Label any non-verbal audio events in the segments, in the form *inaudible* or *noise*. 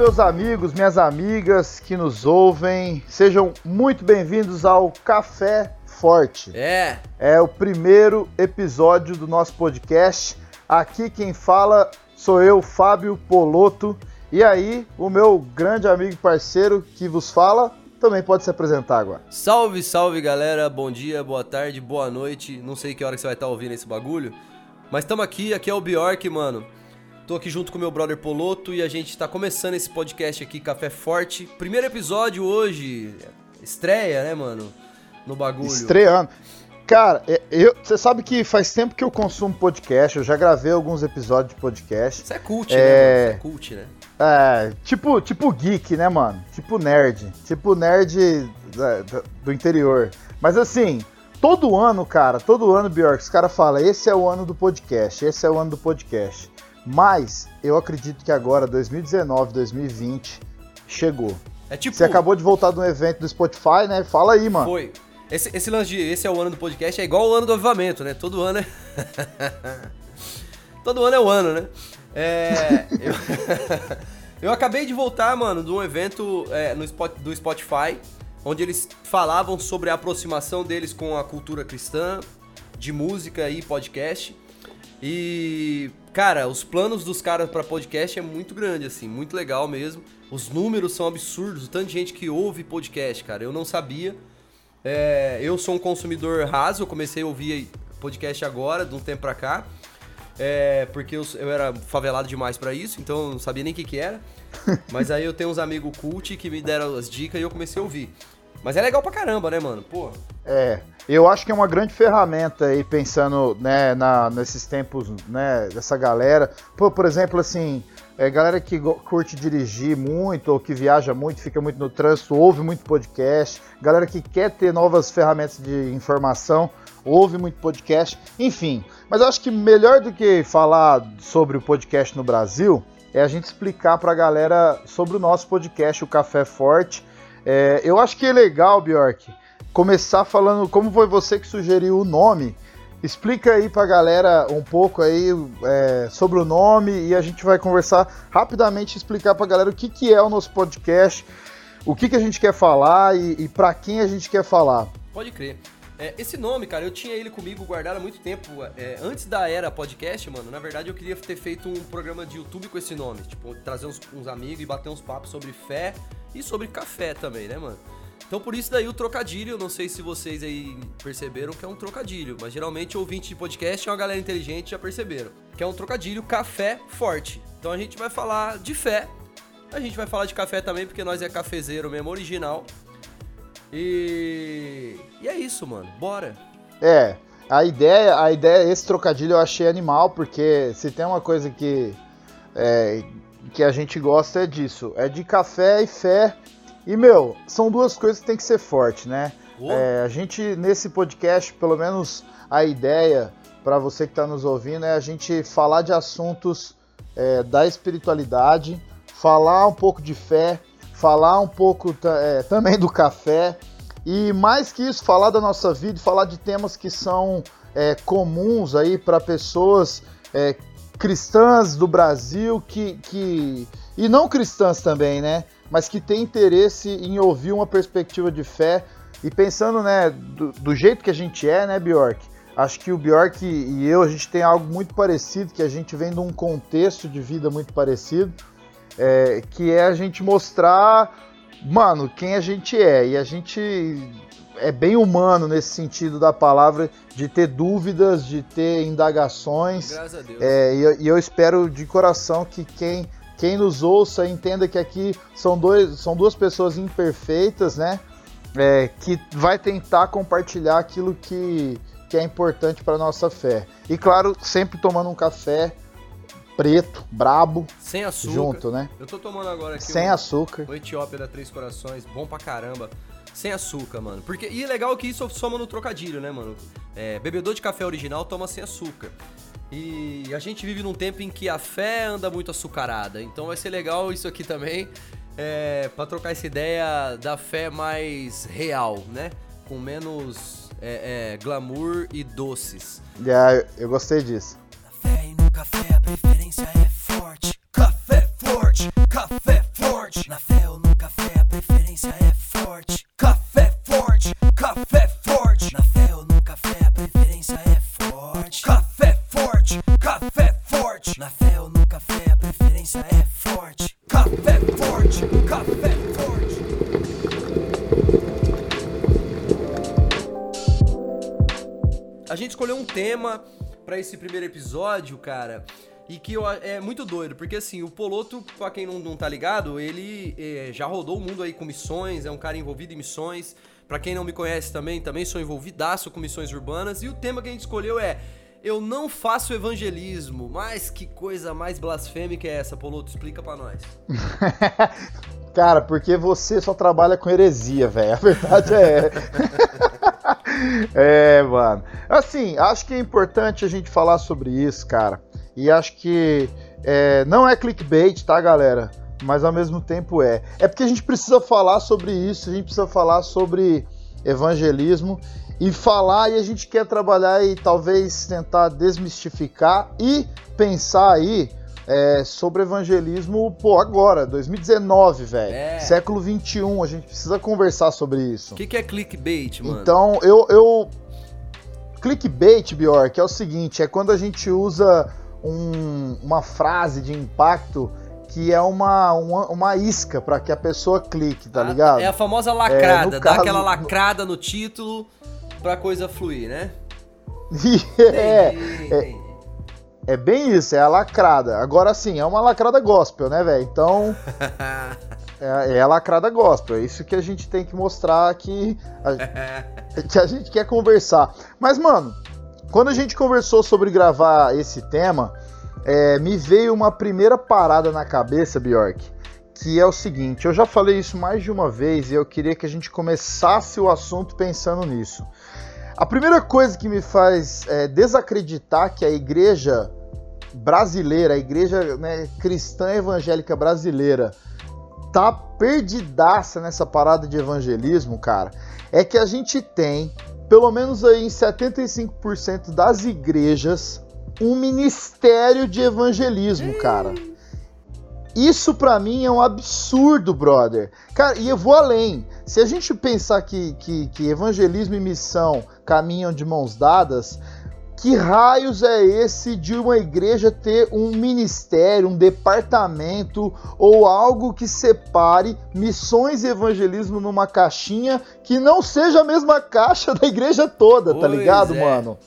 Meus amigos, minhas amigas que nos ouvem, sejam muito bem-vindos ao Café Forte. É. É o primeiro episódio do nosso podcast. Aqui quem fala sou eu, Fábio Poloto. E aí, o meu grande amigo e parceiro que vos fala também pode se apresentar agora. Salve, salve galera, bom dia, boa tarde, boa noite. Não sei que hora que você vai estar ouvindo esse bagulho, mas estamos aqui, aqui é o Bjork, mano. Tô aqui junto com meu brother Poloto e a gente tá começando esse podcast aqui, Café Forte. Primeiro episódio hoje, estreia, né, mano? No bagulho. Estreando. Cara, é, eu, você sabe que faz tempo que eu consumo podcast, eu já gravei alguns episódios de podcast. Isso é cult, é... né, mano? Isso é cult, né? É, tipo, tipo geek, né, mano? Tipo nerd. Tipo nerd do interior. Mas assim, todo ano, cara, todo ano, Bjork, os caras falam, esse é o ano do podcast, esse é o ano do podcast. Mas eu acredito que agora, 2019, 2020, chegou. É tipo. Você acabou de voltar de um evento do Spotify, né? Fala aí, mano. Foi. Esse, esse lance de esse é o ano do podcast é igual o ano do avivamento, né? Todo ano é. *laughs* Todo ano é o ano, né? É. *laughs* eu... *laughs* eu acabei de voltar, mano, de um evento é, no spot, do Spotify, onde eles falavam sobre a aproximação deles com a cultura cristã, de música e podcast. E, cara, os planos dos caras para podcast é muito grande, assim, muito legal mesmo. Os números são absurdos, o tanto de gente que ouve podcast, cara. Eu não sabia. É, eu sou um consumidor raso, eu comecei a ouvir podcast agora, de um tempo pra cá. É, porque eu, eu, era favelado demais para isso, então eu não sabia nem o que, que era. *laughs* Mas aí eu tenho uns amigos cult que me deram as dicas e eu comecei a ouvir. Mas é legal pra caramba, né, mano? Pô. É, eu acho que é uma grande ferramenta aí, pensando né, na, nesses tempos, né, dessa galera. Pô, por exemplo, assim, é, galera que curte dirigir muito ou que viaja muito, fica muito no trânsito, ouve muito podcast. Galera que quer ter novas ferramentas de informação, ouve muito podcast. Enfim, mas eu acho que melhor do que falar sobre o podcast no Brasil é a gente explicar pra galera sobre o nosso podcast, o Café Forte é, eu acho que é legal, Bjork, começar falando como foi você que sugeriu o nome. Explica aí pra galera um pouco aí é, sobre o nome e a gente vai conversar rapidamente, explicar pra galera o que, que é o nosso podcast, o que, que a gente quer falar e, e para quem a gente quer falar. Pode crer. É, esse nome, cara, eu tinha ele comigo guardado há muito tempo. É, antes da era podcast, mano, na verdade eu queria ter feito um programa de YouTube com esse nome. Tipo, trazer uns, uns amigos e bater uns papos sobre fé e sobre café também, né, mano? Então por isso daí o trocadilho, não sei se vocês aí perceberam que é um trocadilho, mas geralmente ouvinte de podcast é uma galera inteligente já perceberam, que é um trocadilho café forte. Então a gente vai falar de fé, a gente vai falar de café também porque nós é cafezeiro mesmo original. E isso, mano. Bora. É, a ideia, a ideia, esse trocadilho eu achei animal porque se tem uma coisa que é, que a gente gosta é disso, é de café e fé. E, meu, são duas coisas que tem que ser forte, né? É, a gente, nesse podcast, pelo menos a ideia para você que está nos ouvindo é a gente falar de assuntos é, da espiritualidade, falar um pouco de fé, falar um pouco é, também do café e mais que isso, falar da nossa vida, falar de temas que são é, comuns aí para pessoas é, cristãs do Brasil que, que e não cristãs também, né? Mas que têm interesse em ouvir uma perspectiva de fé e pensando, né, do, do jeito que a gente é, né, Bjork? Acho que o Bjork e eu a gente tem algo muito parecido, que a gente vem de um contexto de vida muito parecido, é, que é a gente mostrar, mano, quem a gente é e a gente é bem humano nesse sentido da palavra, de ter dúvidas, de ter indagações. Graças a Deus. É, e, eu, e eu espero de coração que quem, quem nos ouça entenda que aqui são, dois, são duas pessoas imperfeitas, né? É, que vai tentar compartilhar aquilo que, que é importante para nossa fé. E claro, sempre tomando um café preto, brabo. Sem açúcar. Junto, né? Eu tô tomando agora aqui. Sem um, açúcar. O Etiópia da Três Corações, bom pra caramba. Sem açúcar, mano. Porque, e é legal que isso soma no trocadilho, né, mano? É, bebedor de café original toma sem açúcar. E a gente vive num tempo em que a fé anda muito açucarada. Então vai ser legal isso aqui também. É, pra trocar essa ideia da fé mais real, né? Com menos é, é, glamour e doces. Yeah, eu gostei disso. Fé café a preferência é forte. Café forte. café forte. Na esse primeiro episódio, cara, e que eu, é muito doido, porque assim, o Poloto, pra quem não, não tá ligado, ele é, já rodou o mundo aí com missões, é um cara envolvido em missões. Pra quem não me conhece também, também sou envolvidaço com missões urbanas. E o tema que a gente escolheu é Eu não faço evangelismo. Mas que coisa mais blasfêmica é essa, Poloto? Explica pra nós. *laughs* Cara, porque você só trabalha com heresia, velho. A verdade é. *laughs* é, mano. Assim, acho que é importante a gente falar sobre isso, cara. E acho que é, não é clickbait, tá, galera? Mas ao mesmo tempo é. É porque a gente precisa falar sobre isso, a gente precisa falar sobre evangelismo e falar e a gente quer trabalhar e talvez tentar desmistificar e pensar aí é, sobre evangelismo, pô, agora, 2019, velho. É. Século 21, a gente precisa conversar sobre isso. O que, que, é clickbait, mano? Então, eu, eu. Clickbait, Bjork, é o seguinte: é quando a gente usa um, uma frase de impacto que é uma, uma, uma isca para que a pessoa clique, tá ah, ligado? É a famosa lacrada, é, dá caso, aquela lacrada no título pra coisa fluir, né? *laughs* é, é, é, bem isso, é a lacrada. Agora sim, é uma lacrada gospel, né, velho? Então. *laughs* é, é, a lacrada gospel. É isso que a gente tem que mostrar que a, *laughs* que a gente quer conversar. Mas, mano, quando a gente conversou sobre gravar esse tema, é, me veio uma primeira parada na cabeça, Bjork, que é o seguinte: eu já falei isso mais de uma vez e eu queria que a gente começasse o assunto pensando nisso. A primeira coisa que me faz é, desacreditar que a igreja brasileira, a igreja né, cristã evangélica brasileira, tá perdidaça nessa parada de evangelismo, cara, é que a gente tem pelo menos aí em 75% das igrejas, um ministério de evangelismo, cara. Isso para mim é um absurdo, brother. Cara, e eu vou além. Se a gente pensar que, que, que evangelismo e missão caminham de mãos dadas, que raios é esse de uma igreja ter um ministério, um departamento ou algo que separe missões e evangelismo numa caixinha que não seja a mesma caixa da igreja toda, tá pois tá ligado, é. mano?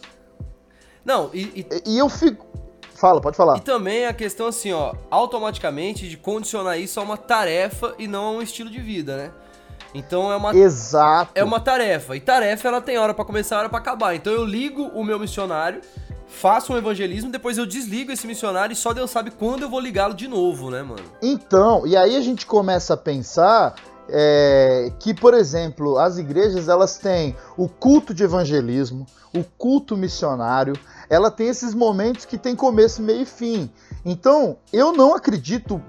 Não, e, e... e eu fico. Fala, pode falar. E também a questão assim, ó, automaticamente de condicionar isso a uma tarefa e não a um estilo de vida, né? Então é uma Exato. É uma tarefa. E tarefa ela tem hora para começar, hora para acabar. Então eu ligo o meu missionário, faço um evangelismo, depois eu desligo esse missionário e só Deus sabe quando eu vou ligá-lo de novo, né, mano? Então, e aí a gente começa a pensar é, que, por exemplo, as igrejas elas têm o culto de evangelismo, o culto missionário, ela tem esses momentos que tem começo, meio e fim. Então, eu não acredito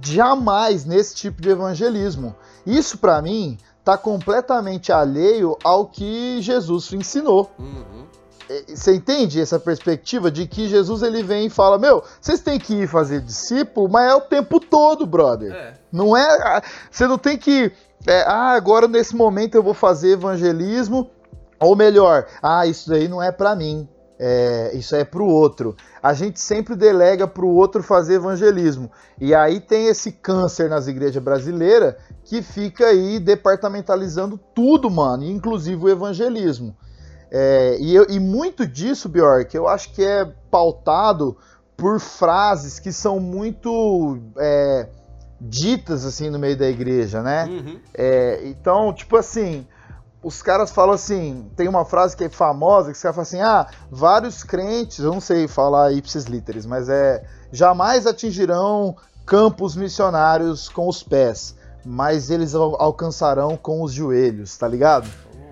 jamais nesse tipo de evangelismo. Isso, para mim, está completamente alheio ao que Jesus ensinou. Uhum. É, você entende essa perspectiva de que Jesus ele vem e fala: Meu, vocês têm que ir fazer discípulo, mas é o tempo todo, brother. É. Não é. Você não tem que. É, ah, agora nesse momento eu vou fazer evangelismo. Ou melhor, ah, isso daí não é para mim é, isso é para o outro. A gente sempre delega para o outro fazer evangelismo. E aí tem esse câncer nas igrejas brasileiras que fica aí departamentalizando tudo, mano, inclusive o evangelismo. É, e, eu, e, muito disso, Bjork, eu acho que é pautado por frases que são muito é, ditas assim no meio da igreja, né? Uhum. É, então, tipo assim, os caras falam assim, tem uma frase que é famosa, que os caras falam assim, ah, vários crentes, eu não sei falar ipsis literis, mas é, jamais atingirão campos missionários com os pés, mas eles alcançarão com os joelhos, tá ligado? Oh,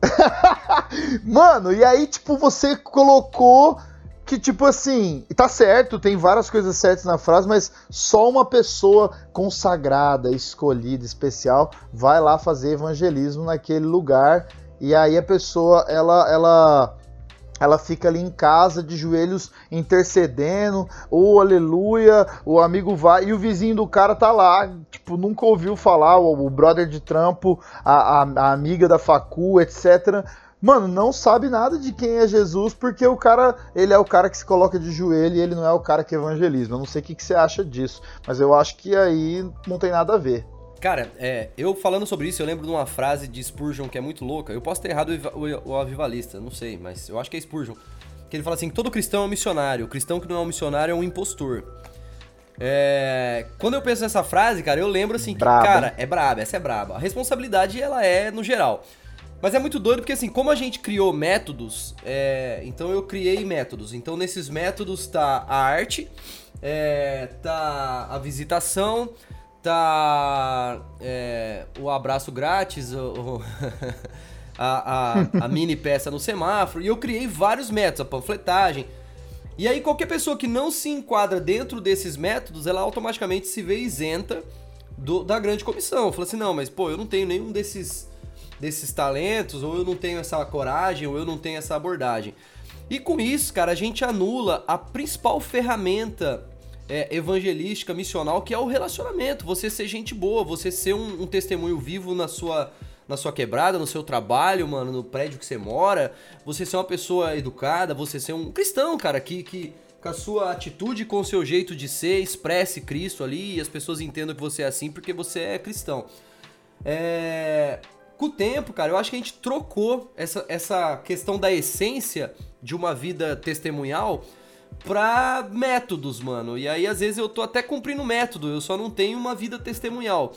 *laughs* Mano, e aí, tipo, você colocou que, tipo assim, tá certo, tem várias coisas certas na frase, mas só uma pessoa consagrada, escolhida, especial, vai lá fazer evangelismo naquele lugar. E aí a pessoa, ela, ela ela fica ali em casa de joelhos intercedendo, ou oh, aleluia, o amigo vai e o vizinho do cara tá lá, tipo, nunca ouviu falar, o, brother de trampo, a, a, a, amiga da facu, etc. Mano, não sabe nada de quem é Jesus, porque o cara, ele é o cara que se coloca de joelho e ele não é o cara que evangeliza. Eu não sei o que, que você acha disso, mas eu acho que aí não tem nada a ver. Cara, é, eu falando sobre isso, eu lembro de uma frase de Spurgeon que é muito louca. Eu posso ter errado o, o, o avivalista, não sei, mas eu acho que é Spurgeon. Que ele fala assim: todo cristão é um missionário, o cristão que não é um missionário é um impostor. É, quando eu penso nessa frase, cara, eu lembro assim que, braba. cara, é braba, essa é braba. A responsabilidade, ela é no geral. Mas é muito doido porque, assim, como a gente criou métodos, é, então eu criei métodos. Então, nesses métodos tá a arte, é, tá a visitação, tá é, o abraço grátis, o, *laughs* a, a, a mini peça no semáforo, e eu criei vários métodos, a panfletagem. E aí qualquer pessoa que não se enquadra dentro desses métodos, ela automaticamente se vê isenta do, da grande comissão. Fala assim, não, mas pô, eu não tenho nenhum desses, desses talentos, ou eu não tenho essa coragem, ou eu não tenho essa abordagem. E com isso, cara, a gente anula a principal ferramenta é, evangelística, missional, que é o relacionamento. Você ser gente boa, você ser um, um, testemunho vivo na sua, na sua quebrada, no seu trabalho, mano, no prédio que você mora. Você ser uma pessoa educada, você ser um cristão, cara, que, que com a sua atitude, com o seu jeito de ser, expresse Cristo ali e as pessoas entendam que você é assim porque você é cristão. É... Com o tempo, cara, eu acho que a gente trocou essa, essa questão da essência de uma vida testemunhal pra métodos, mano. E aí, às vezes, eu tô até cumprindo método, eu só não tenho uma vida testemunhal.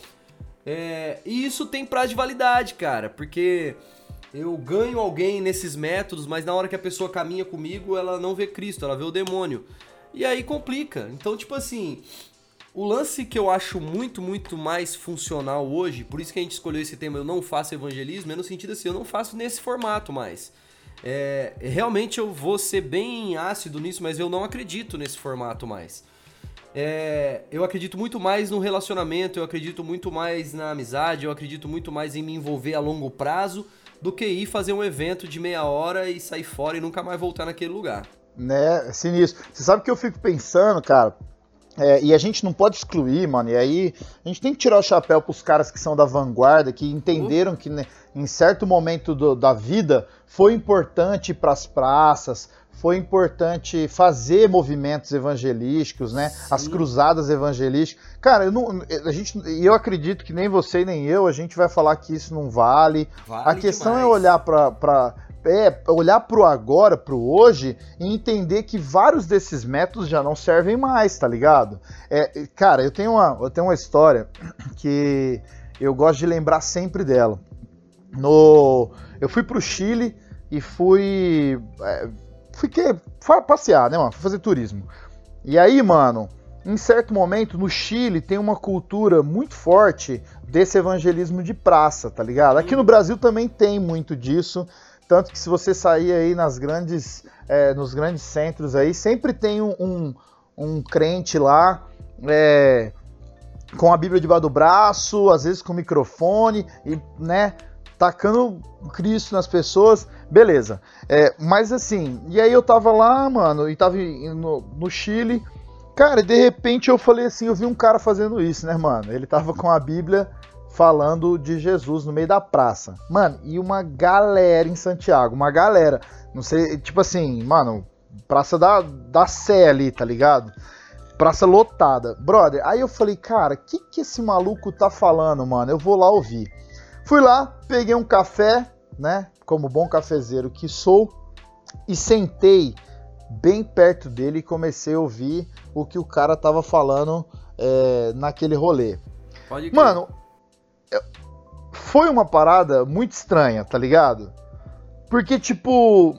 É, e isso tem prazo de validade, cara, porque eu ganho alguém nesses métodos, mas na hora que a pessoa caminha comigo, ela não vê Cristo, ela vê o demônio. E aí complica. Então, tipo assim, o lance que eu acho muito, muito mais funcional hoje, por isso que a gente escolheu esse tema, eu não faço evangelismo, é no sentido assim, eu não faço nesse formato mais. É, realmente eu vou ser bem ácido nisso, mas eu não acredito nesse formato mais. É, eu acredito muito mais no relacionamento, eu acredito muito mais na amizade, eu acredito muito mais em me envolver a longo prazo do que ir fazer um evento de meia hora e sair fora e nunca mais voltar naquele lugar. Né, sinistro. Você sabe que eu fico pensando, cara, é, e a gente não pode excluir, mano. E aí a gente tem que tirar o chapéu pros caras que são da vanguarda, que entenderam que né, em certo momento do, da vida foi importante para as praças, foi importante fazer movimentos evangelísticos, né? Sim. As cruzadas evangelísticas. Cara, eu não, a gente, eu acredito que nem você nem eu, a gente vai falar que isso não vale. vale a questão é demais. é olhar para é olhar para o agora, para o hoje e entender que vários desses métodos já não servem mais, tá ligado? É, cara, eu tenho uma, eu tenho uma história *clears throat* que eu gosto de lembrar sempre dela. No, eu fui pro Chile e fui, é, fiquei passear, né, mano, fui fazer turismo. E aí, mano, em certo momento no Chile tem uma cultura muito forte desse evangelismo de praça, tá ligado? Aqui no Brasil também tem muito disso. Tanto que se você sair aí nas grandes, é, nos grandes centros aí, sempre tem um, um, um crente lá é, com a Bíblia debaixo do braço, às vezes com microfone, e, né, tacando Cristo nas pessoas, beleza. É, mas assim, e aí eu tava lá, mano, e tava no, no Chile, cara, de repente eu falei assim, eu vi um cara fazendo isso, né, mano? Ele tava com a Bíblia falando de Jesus no meio da praça. Mano, e uma galera em Santiago, uma galera. Não sei, tipo assim, mano, praça da, da Sé ali, tá ligado? Praça lotada. Brother, aí eu falei, cara, o que que esse maluco tá falando, mano? Eu vou lá ouvir. Fui lá, peguei um café, né? Como bom cafezeiro que sou, e sentei bem perto dele e comecei a ouvir o que o cara tava falando é, naquele rolê. Mano, foi uma parada muito estranha, tá ligado? Porque, tipo,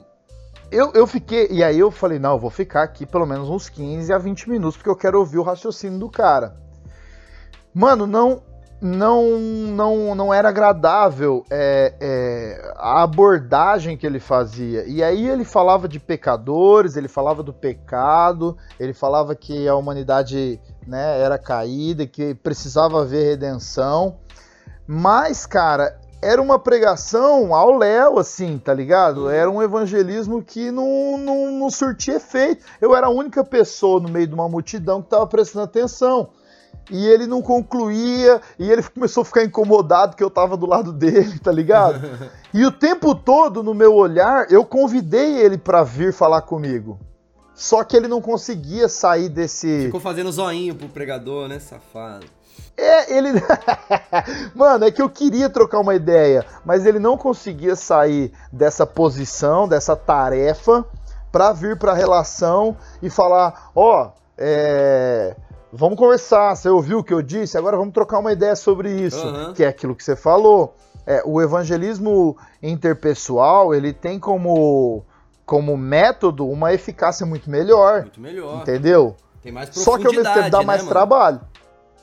eu, eu fiquei. E aí eu falei, não, eu vou ficar aqui pelo menos uns 15 a 20 minutos, porque eu quero ouvir o raciocínio do cara. Mano, não. Não, não, não era agradável é, é, a abordagem que ele fazia. E aí ele falava de pecadores, ele falava do pecado, ele falava que a humanidade né, era caída, que precisava haver redenção. Mas, cara, era uma pregação ao léu, assim, tá ligado? Era um evangelismo que não, não, não surtia efeito. Eu era a única pessoa no meio de uma multidão que estava prestando atenção. E ele não concluía, e ele começou a ficar incomodado que eu tava do lado dele, tá ligado? *laughs* e o tempo todo, no meu olhar, eu convidei ele para vir falar comigo. Só que ele não conseguia sair desse. Ficou fazendo zoinho pro pregador, né, safado? É, ele. *laughs* Mano, é que eu queria trocar uma ideia, mas ele não conseguia sair dessa posição, dessa tarefa, para vir pra relação e falar: ó, oh, é. Vamos conversar, você ouviu o que eu disse? Agora vamos trocar uma ideia sobre isso, uhum. que é aquilo que você falou. É, o evangelismo interpessoal, ele tem como como método uma eficácia muito melhor. Muito melhor. Entendeu? Tem mais Só que ao mesmo tempo dá né, mais mano? trabalho.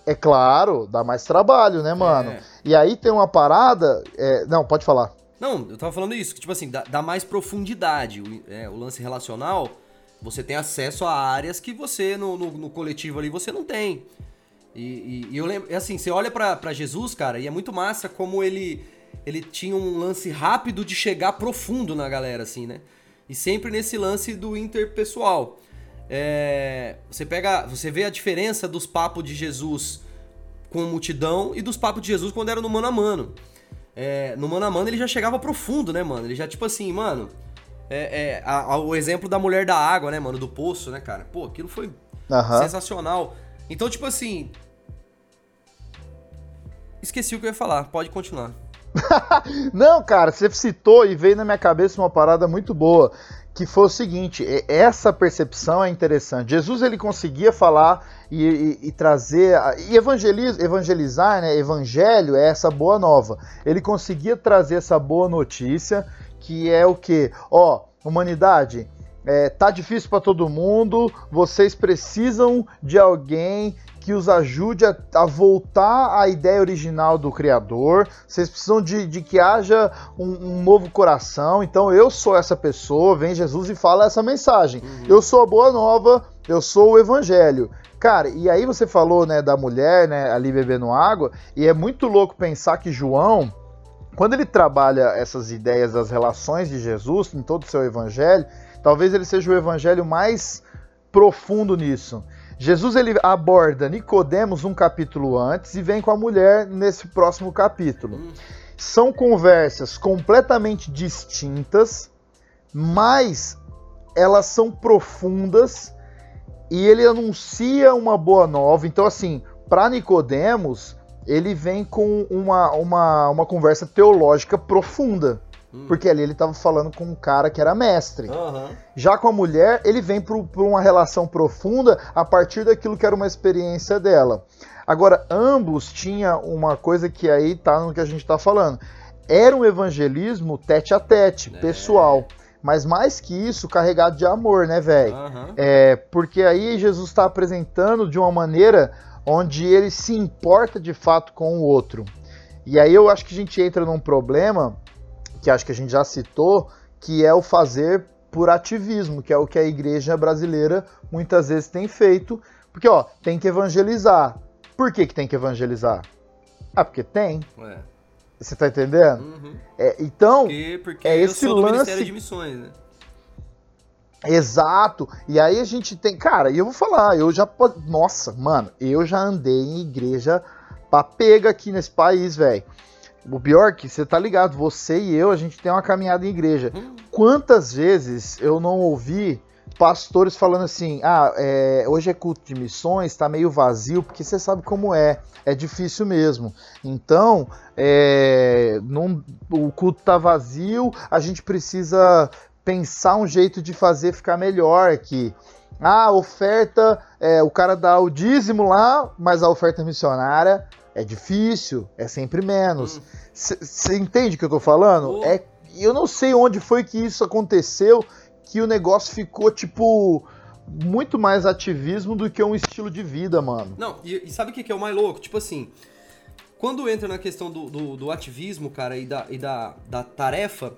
É claro, dá mais trabalho, né, mano? É. E aí tem uma parada. É... Não, pode falar. Não, eu tava falando isso, que tipo assim, dá, dá mais profundidade. O, é, o, lance relacional, você tem acesso a áreas que você, no, no, no coletivo ali, você não tem. E, e, e eu lembro, assim, você olha para Jesus, cara, e é muito massa como ele, ele tinha um lance rápido de chegar profundo na galera, assim, né? E sempre nesse lance do interpessoal. É, você pega, você vê a diferença dos papos de Jesus com multidão e dos papos de Jesus quando era no mano a mano. É, no mano a mano ele já chegava profundo, né, mano? Ele já tipo assim, mano. É, é a, a, o exemplo da mulher da água, né, mano, do poço, né, cara? Pô, aquilo foi uhum. sensacional. Então, tipo assim. Esqueci o que eu ia falar, pode continuar. *laughs* Não, cara, você citou e veio na minha cabeça uma parada muito boa, que foi o seguinte: essa percepção é interessante. Jesus ele conseguia falar e, e, e trazer e evangelizar, evangelizar, né? Evangelho é essa boa nova. Ele conseguia trazer essa boa notícia, que é o que, ó, humanidade. É, tá difícil para todo mundo, vocês precisam de alguém que os ajude a, a, voltar à ideia original do Criador. Vocês precisam de, de que haja um, um, novo coração. Então eu sou essa pessoa, vem Jesus e fala essa mensagem. Uhum. Eu sou a boa nova, eu sou o Evangelho. Cara, e aí você falou, né, da mulher, né, ali bebendo água, e é muito louco pensar que João, quando ele trabalha essas ideias das relações de Jesus em todo o seu evangelho, talvez ele seja o evangelho mais profundo nisso. Jesus ele aborda Nicodemos um capítulo antes e vem com a mulher nesse próximo capítulo. Hum. São conversas completamente distintas, mas elas são profundas e ele anuncia uma boa nova. Então assim, para Nicodemos, ele vem com uma, uma, uma conversa teológica profunda. Hum. Porque ali ele estava falando com um cara que era mestre. Uhum. Já com a mulher, ele vem para uma relação profunda a partir daquilo que era uma experiência dela. Agora, ambos tinham uma coisa que aí tá no que a gente está falando. Era um evangelismo tete a tete, é. pessoal. Mas mais que isso, carregado de amor, né, velho? Uhum. É, porque aí Jesus está apresentando de uma maneira onde ele se importa de fato com o outro. E aí eu acho que a gente entra num problema que acho que a gente já citou, que é o fazer por ativismo, que é o que a igreja brasileira muitas vezes tem feito, porque ó, tem que evangelizar. Por que, que tem que evangelizar? Ah, porque tem. Ué. Você tá entendendo? Uhum. É, então, porque, porque é esse lance Ministério de Missões, né? Exato. E aí a gente tem, cara, e eu vou falar, eu já, nossa, mano, eu já andei em igreja papega aqui nesse país, velho. O Bjork, você tá ligado, você e eu, a gente tem uma caminhada em igreja. Quantas vezes eu não ouvi pastores falando assim: ah, é, hoje é culto de missões, tá meio vazio, porque você sabe como é, é difícil mesmo. Então, é, o culto tá vazio, a gente precisa pensar um jeito de fazer ficar melhor aqui. Ah, oferta, é, o cara dá o dízimo lá, mas a oferta missionária é difícil, é sempre menos. Você hum. entende o que eu tô falando? Oh. É, eu não sei onde foi que isso aconteceu, que o negócio ficou tipo muito mais ativismo do que um estilo de vida, mano. Não, e, e sabe o que, que é o mais louco? Tipo assim, quando entra na questão do, do, do ativismo, cara, e da, e da, da tarefa,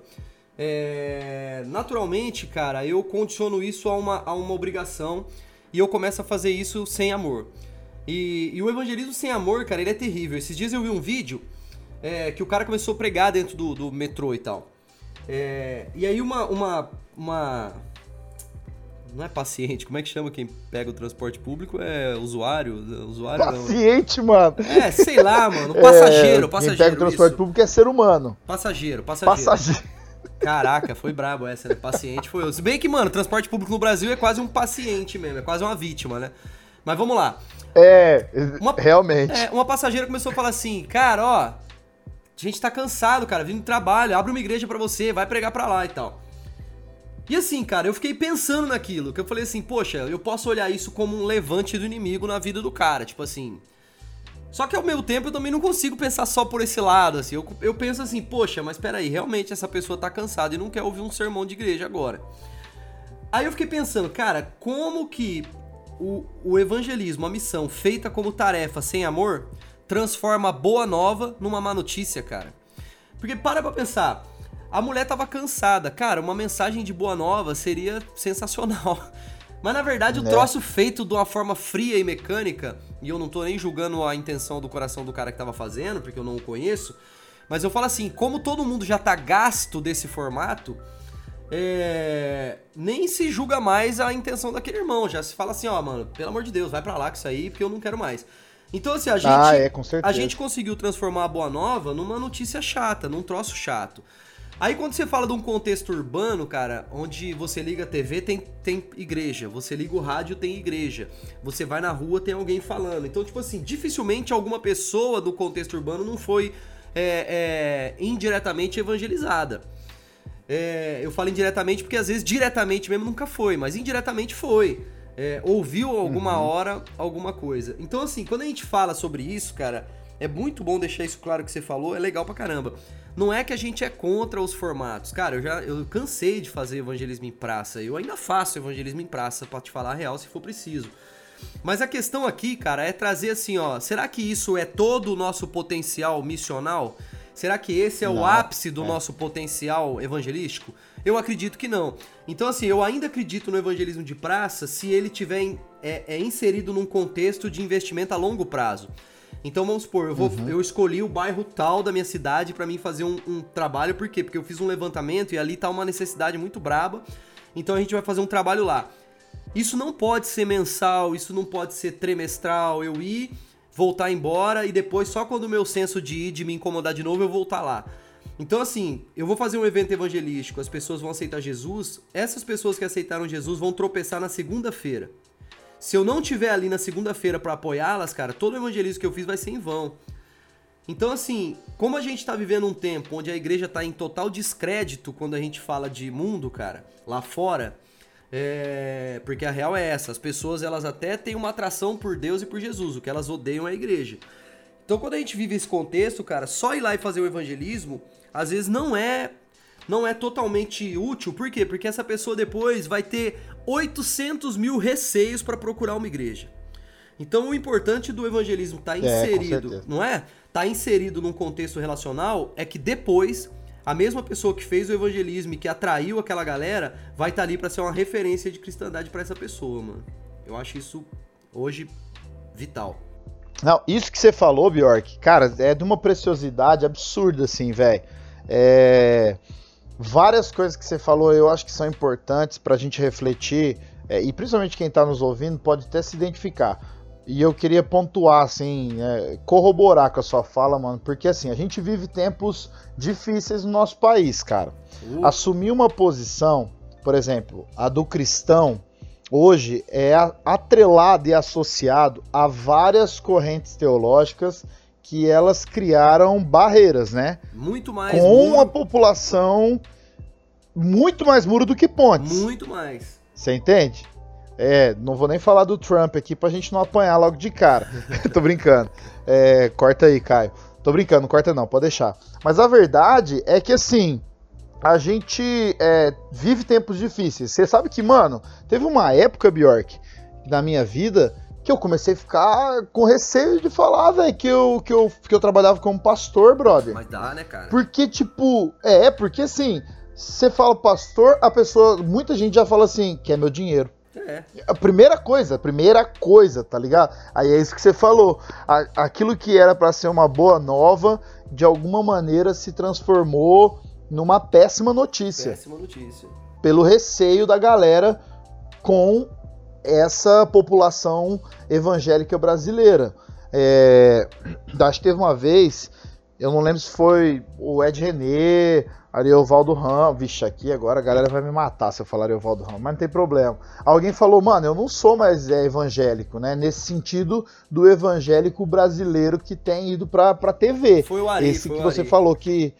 é, naturalmente, cara, eu condiciono isso a uma, a uma obrigação e eu começo a fazer isso sem amor. E, e, o evangelismo sem amor, cara, ele é terrível. Esses dias eu vi um vídeo é, que o cara começou a pregar dentro do, do metrô e tal. É, e aí uma, uma, uma. Não é paciente, como é que chama quem pega o transporte público? É usuário? usuário paciente, não. mano. É, sei lá, mano. Passageiro, é, passageiro. Quem pega o transporte isso. público é ser humano. Passageiro, passageiro. Passageiro. Caraca, foi brabo essa, né? Paciente foi eu. Se bem que, mano, transporte público no Brasil é quase um paciente mesmo, é quase uma vítima, né? Mas vamos lá. É, uma, realmente. É, uma passageira começou a falar assim, cara, ó, a gente tá cansado, cara, vindo do trabalho, abre uma igreja para você, vai pregar pra lá e tal. E assim, cara, eu fiquei pensando naquilo, que eu falei assim, poxa, eu posso olhar isso como um levante do inimigo na vida do cara, tipo assim. Só que ao mesmo tempo eu também não consigo pensar só por esse lado, assim. Eu, eu penso assim, poxa, mas peraí, realmente essa pessoa tá cansada e não quer ouvir um sermão de igreja agora. Aí eu fiquei pensando, cara, como que o, o evangelismo, a missão feita como tarefa sem amor, transforma a boa nova numa má notícia, cara? Porque para pra pensar, a mulher tava cansada. Cara, uma mensagem de boa nova seria sensacional. *laughs* Mas na verdade o né? troço feito de uma forma fria e mecânica, e eu não tô nem julgando a intenção do coração do cara que tava fazendo, porque eu não o conheço, mas eu falo assim, como todo mundo já tá gasto desse formato, é... nem se julga mais a intenção daquele irmão. Já se fala assim, ó, mano, pelo amor de Deus, vai pra lá com isso aí, porque eu não quero mais. Então, assim, a gente, ah, é, a gente conseguiu transformar a Boa Nova numa notícia chata, num troço chato. Aí quando você fala de um contexto urbano, cara, onde você liga a TV, tem, tem igreja. Você liga o rádio, tem igreja. Você vai na rua, tem alguém falando. Então, tipo assim, dificilmente alguma pessoa do contexto urbano não foi é, é, indiretamente evangelizada. É, eu falo indiretamente porque às vezes diretamente mesmo nunca foi, mas indiretamente foi. É, ouviu alguma uhum. hora alguma coisa. Então, assim, quando a gente fala sobre isso, cara, é muito bom deixar isso claro que você falou, é legal pra caramba. Não é que a gente é contra os formatos. Cara, eu já eu cansei de fazer evangelismo em praça. Eu ainda faço evangelismo em praça, pra te falar a real, se for preciso. Mas a questão aqui, cara, é trazer assim, ó. Será que isso é todo o nosso potencial missional? Será que esse é não, o ápice do é. nosso potencial evangelístico? Eu acredito que não. Então, assim, eu ainda acredito no evangelismo de praça se ele tiver é, é inserido num contexto de investimento a longo prazo. Então vamos supor, eu, vou, uhum. eu escolhi o bairro tal da minha cidade para mim fazer um, um, trabalho, por quê? Porque eu fiz um levantamento e ali tá uma necessidade muito braba, então a gente vai fazer um trabalho lá. Isso não pode ser mensal, isso não pode ser trimestral, eu ir, voltar embora e depois só quando o meu senso de ir, de me incomodar de novo, eu voltar lá. Então, assim, eu vou fazer um evento evangelístico, as pessoas vão aceitar Jesus, essas pessoas que aceitaram Jesus vão tropeçar na segunda-feira. Se eu não tiver ali na segunda-feira para apoiá-las, cara, todo o evangelismo que eu fiz vai ser em vão. Então, assim, como a gente tá vivendo um tempo onde a igreja tá em total descrédito quando a gente fala de mundo, cara, lá fora, é... porque a real é essa, as pessoas elas até têm uma atração por Deus e por Jesus, o que elas odeiam é a igreja. Então, quando a gente vive esse contexto, cara, só ir lá e fazer o evangelismo, às vezes não é não é totalmente útil. Por quê? Porque essa pessoa depois vai ter 800 mil receios para procurar uma igreja. Então o importante do evangelismo estar tá é, inserido, é, não é? Tá inserido num contexto relacional é que depois a mesma pessoa que fez o evangelismo e que atraiu aquela galera vai estar tá ali para ser uma referência de cristandade para essa pessoa, mano. Eu acho isso hoje vital. Não, isso que você falou, Bjork, cara, é de uma preciosidade absurda, assim, velho. É várias coisas que você falou eu acho que são importantes para a gente refletir, é, e principalmente quem está nos ouvindo pode até se identificar. E eu queria pontuar, assim, é, corroborar com a sua fala, mano, porque assim, a gente vive tempos difíceis no nosso país, cara. Uh. Assumir uma posição, por exemplo, a do cristão, hoje é atrelado e associado a várias correntes teológicas que elas criaram barreiras, né? Muito mais. Com muro. a população muito mais muro do que pontes. Muito mais. Você entende? É, não vou nem falar do Trump aqui pra gente não apanhar logo de cara. *laughs* *laughs* Tô brincando. É, corta aí, Caio. Tô brincando, corta não, pode deixar. Mas a verdade é que assim, a gente é, vive tempos difíceis. Você sabe que, mano, teve uma época, Bjork, na minha vida, que eu comecei a ficar com receio de falar, velho, que eu, que, eu, que eu trabalhava como pastor, brother. Mas dá, né, cara? Porque, tipo, é, porque assim, você fala pastor, a pessoa, muita gente já fala assim, quer meu dinheiro. É. A primeira coisa, a primeira coisa, tá ligado? Aí é isso que você falou. A, aquilo que era para ser uma boa nova, de alguma maneira se transformou numa péssima notícia. Péssima notícia. Pelo receio da galera com essa população evangélica brasileira. É, acho que teve uma vez, eu não lembro se foi o Ed René, Ariovaldo Ramos. Vixe, aqui agora a galera vai me matar se eu falar Ariovaldo Ramos, mas não tem problema. Alguém falou, mano, eu não sou mais é, evangélico, né? Nesse sentido do evangélico brasileiro que tem ido pra, pra TV. Foi o Ari, Esse que você Ari. falou que.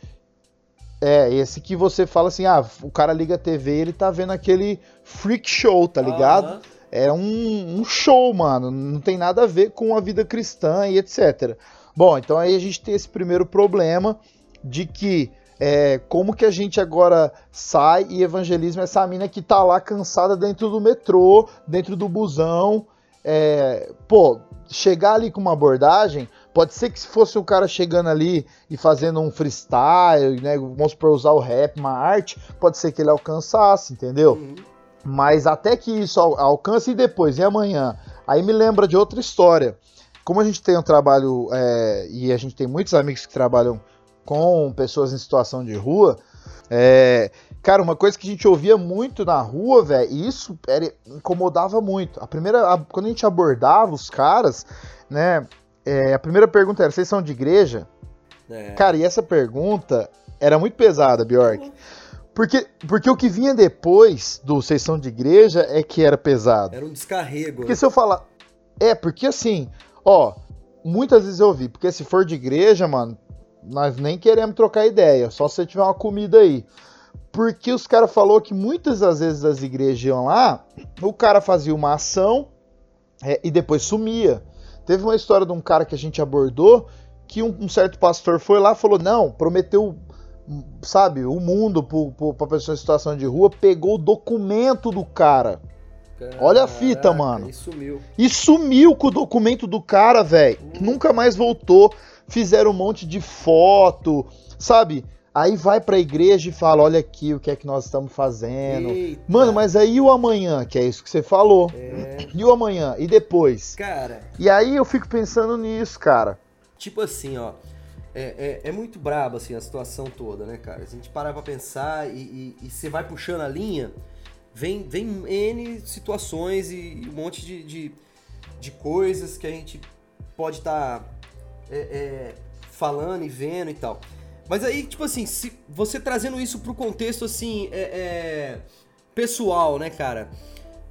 É, esse que você fala assim, ah, o cara liga a TV e ele tá vendo aquele freak show, tá ligado? É um, um show, mano. Não tem nada a ver com a vida cristã e etc. Bom, então aí a gente tem esse primeiro problema de que é, como que a gente agora sai e evangeliza essa mina que tá lá cansada dentro do metrô, dentro do busão. É, pô, chegar ali com uma abordagem, pode ser que se fosse o cara chegando ali e fazendo um freestyle, né, vamos supor, usar o rap, uma arte, pode ser que ele alcançasse, entendeu? Uhum. Mas até que isso alcance e depois, e amanhã? Aí me lembra de outra história. Como a gente tem um trabalho, é, e a gente tem muitos amigos que trabalham com pessoas em situação de rua. É, cara, uma coisa que a gente ouvia muito na rua, velho, e isso era, incomodava muito. A primeira, a, quando a gente abordava os caras, né, é, a primeira pergunta era: vocês são de igreja? É. Cara, e essa pergunta era muito pesada, Bjork. Porque, porque o que vinha depois do vocês são de igreja é que era pesado. Era um descarrego. Porque né? se eu falar. É, porque assim, ó, muitas vezes eu ouvi, porque se for de igreja, mano, nós nem queremos trocar ideia, só se tiver uma comida aí. Porque os caras falou que muitas das vezes as igrejas iam lá, o cara fazia uma ação é, e depois sumia. Teve uma história de um cara que a gente abordou que um, um certo pastor foi lá falou: não, prometeu, sabe, o mundo para pessoa em situação de rua, pegou o documento do cara. Caraca, Olha a fita, mano. E sumiu. E sumiu com o documento do cara, velho. Nunca mais voltou fizeram um monte de foto, sabe? Aí vai pra igreja e fala: olha aqui o que é que nós estamos fazendo. Eita. Mano, mas aí o amanhã, que é isso que você falou. É... E o amanhã? E depois? Cara. E aí eu fico pensando nisso, cara. Tipo assim, ó. É, é, é muito brabo assim a situação toda, né, cara? Se a gente parar pra pensar e você vai puxando a linha, vem, vem N situações e um monte de, de, de coisas que a gente pode estar tá é, é, falando e vendo e tal. Mas aí, tipo assim, se você trazendo isso pro contexto assim, é, é pessoal, né, cara?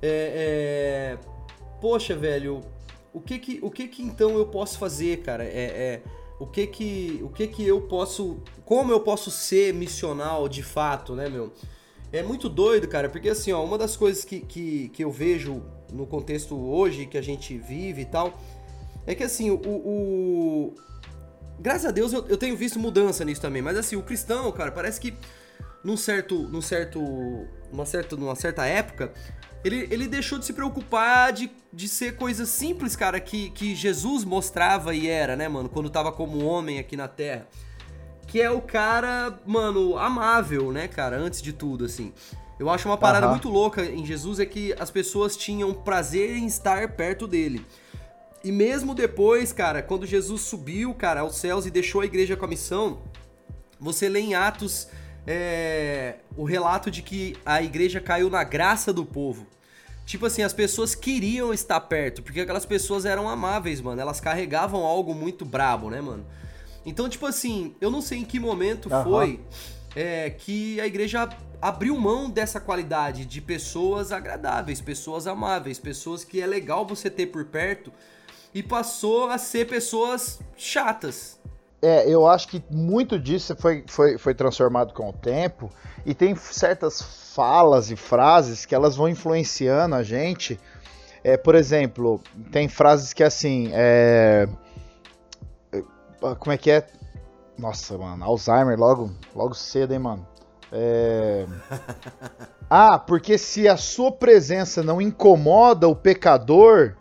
É, é, poxa, velho, o que que, o que que então eu posso fazer, cara? É, o que que, o que que eu posso, como eu posso ser missional de fato, né, meu? É muito doido, cara, porque assim, ó, uma das coisas que, que, que eu vejo no contexto hoje que a gente vive e tal, é que assim, o. o... Graças a Deus eu, eu, tenho visto mudança nisso também, mas assim, o cristão, cara, parece que num certo. num certo. Numa certa, numa certa época, ele, ele deixou de se preocupar de, de ser coisas simples, cara, que, que Jesus mostrava e era, né, mano, quando tava como homem aqui na Terra. Que é o cara, mano, amável, né, cara, antes de tudo, assim. Eu acho uma parada uhum. muito louca em Jesus é que as pessoas tinham prazer em estar perto dele. E mesmo depois, cara, quando Jesus subiu, cara, aos céus e deixou a igreja com a missão, você lê em Atos é, o relato de que a igreja caiu na graça do povo. Tipo assim, as pessoas queriam estar perto, porque aquelas pessoas eram amáveis, mano. Elas carregavam algo muito brabo, né, mano? Então, tipo assim, eu não sei em que momento uhum. foi é, que a igreja abriu mão dessa qualidade de pessoas agradáveis, pessoas amáveis, pessoas que é legal você ter por perto e passou a ser pessoas chatas. É, eu acho que muito disso foi, foi, foi transformado com o tempo e tem certas falas e frases que elas vão influenciando a gente. É, por exemplo, tem frases que assim, é... como é que é? Nossa, mano, Alzheimer logo, logo cedo, hein, mano. É... *laughs* Ah, porque se a sua presença não incomoda o pecador,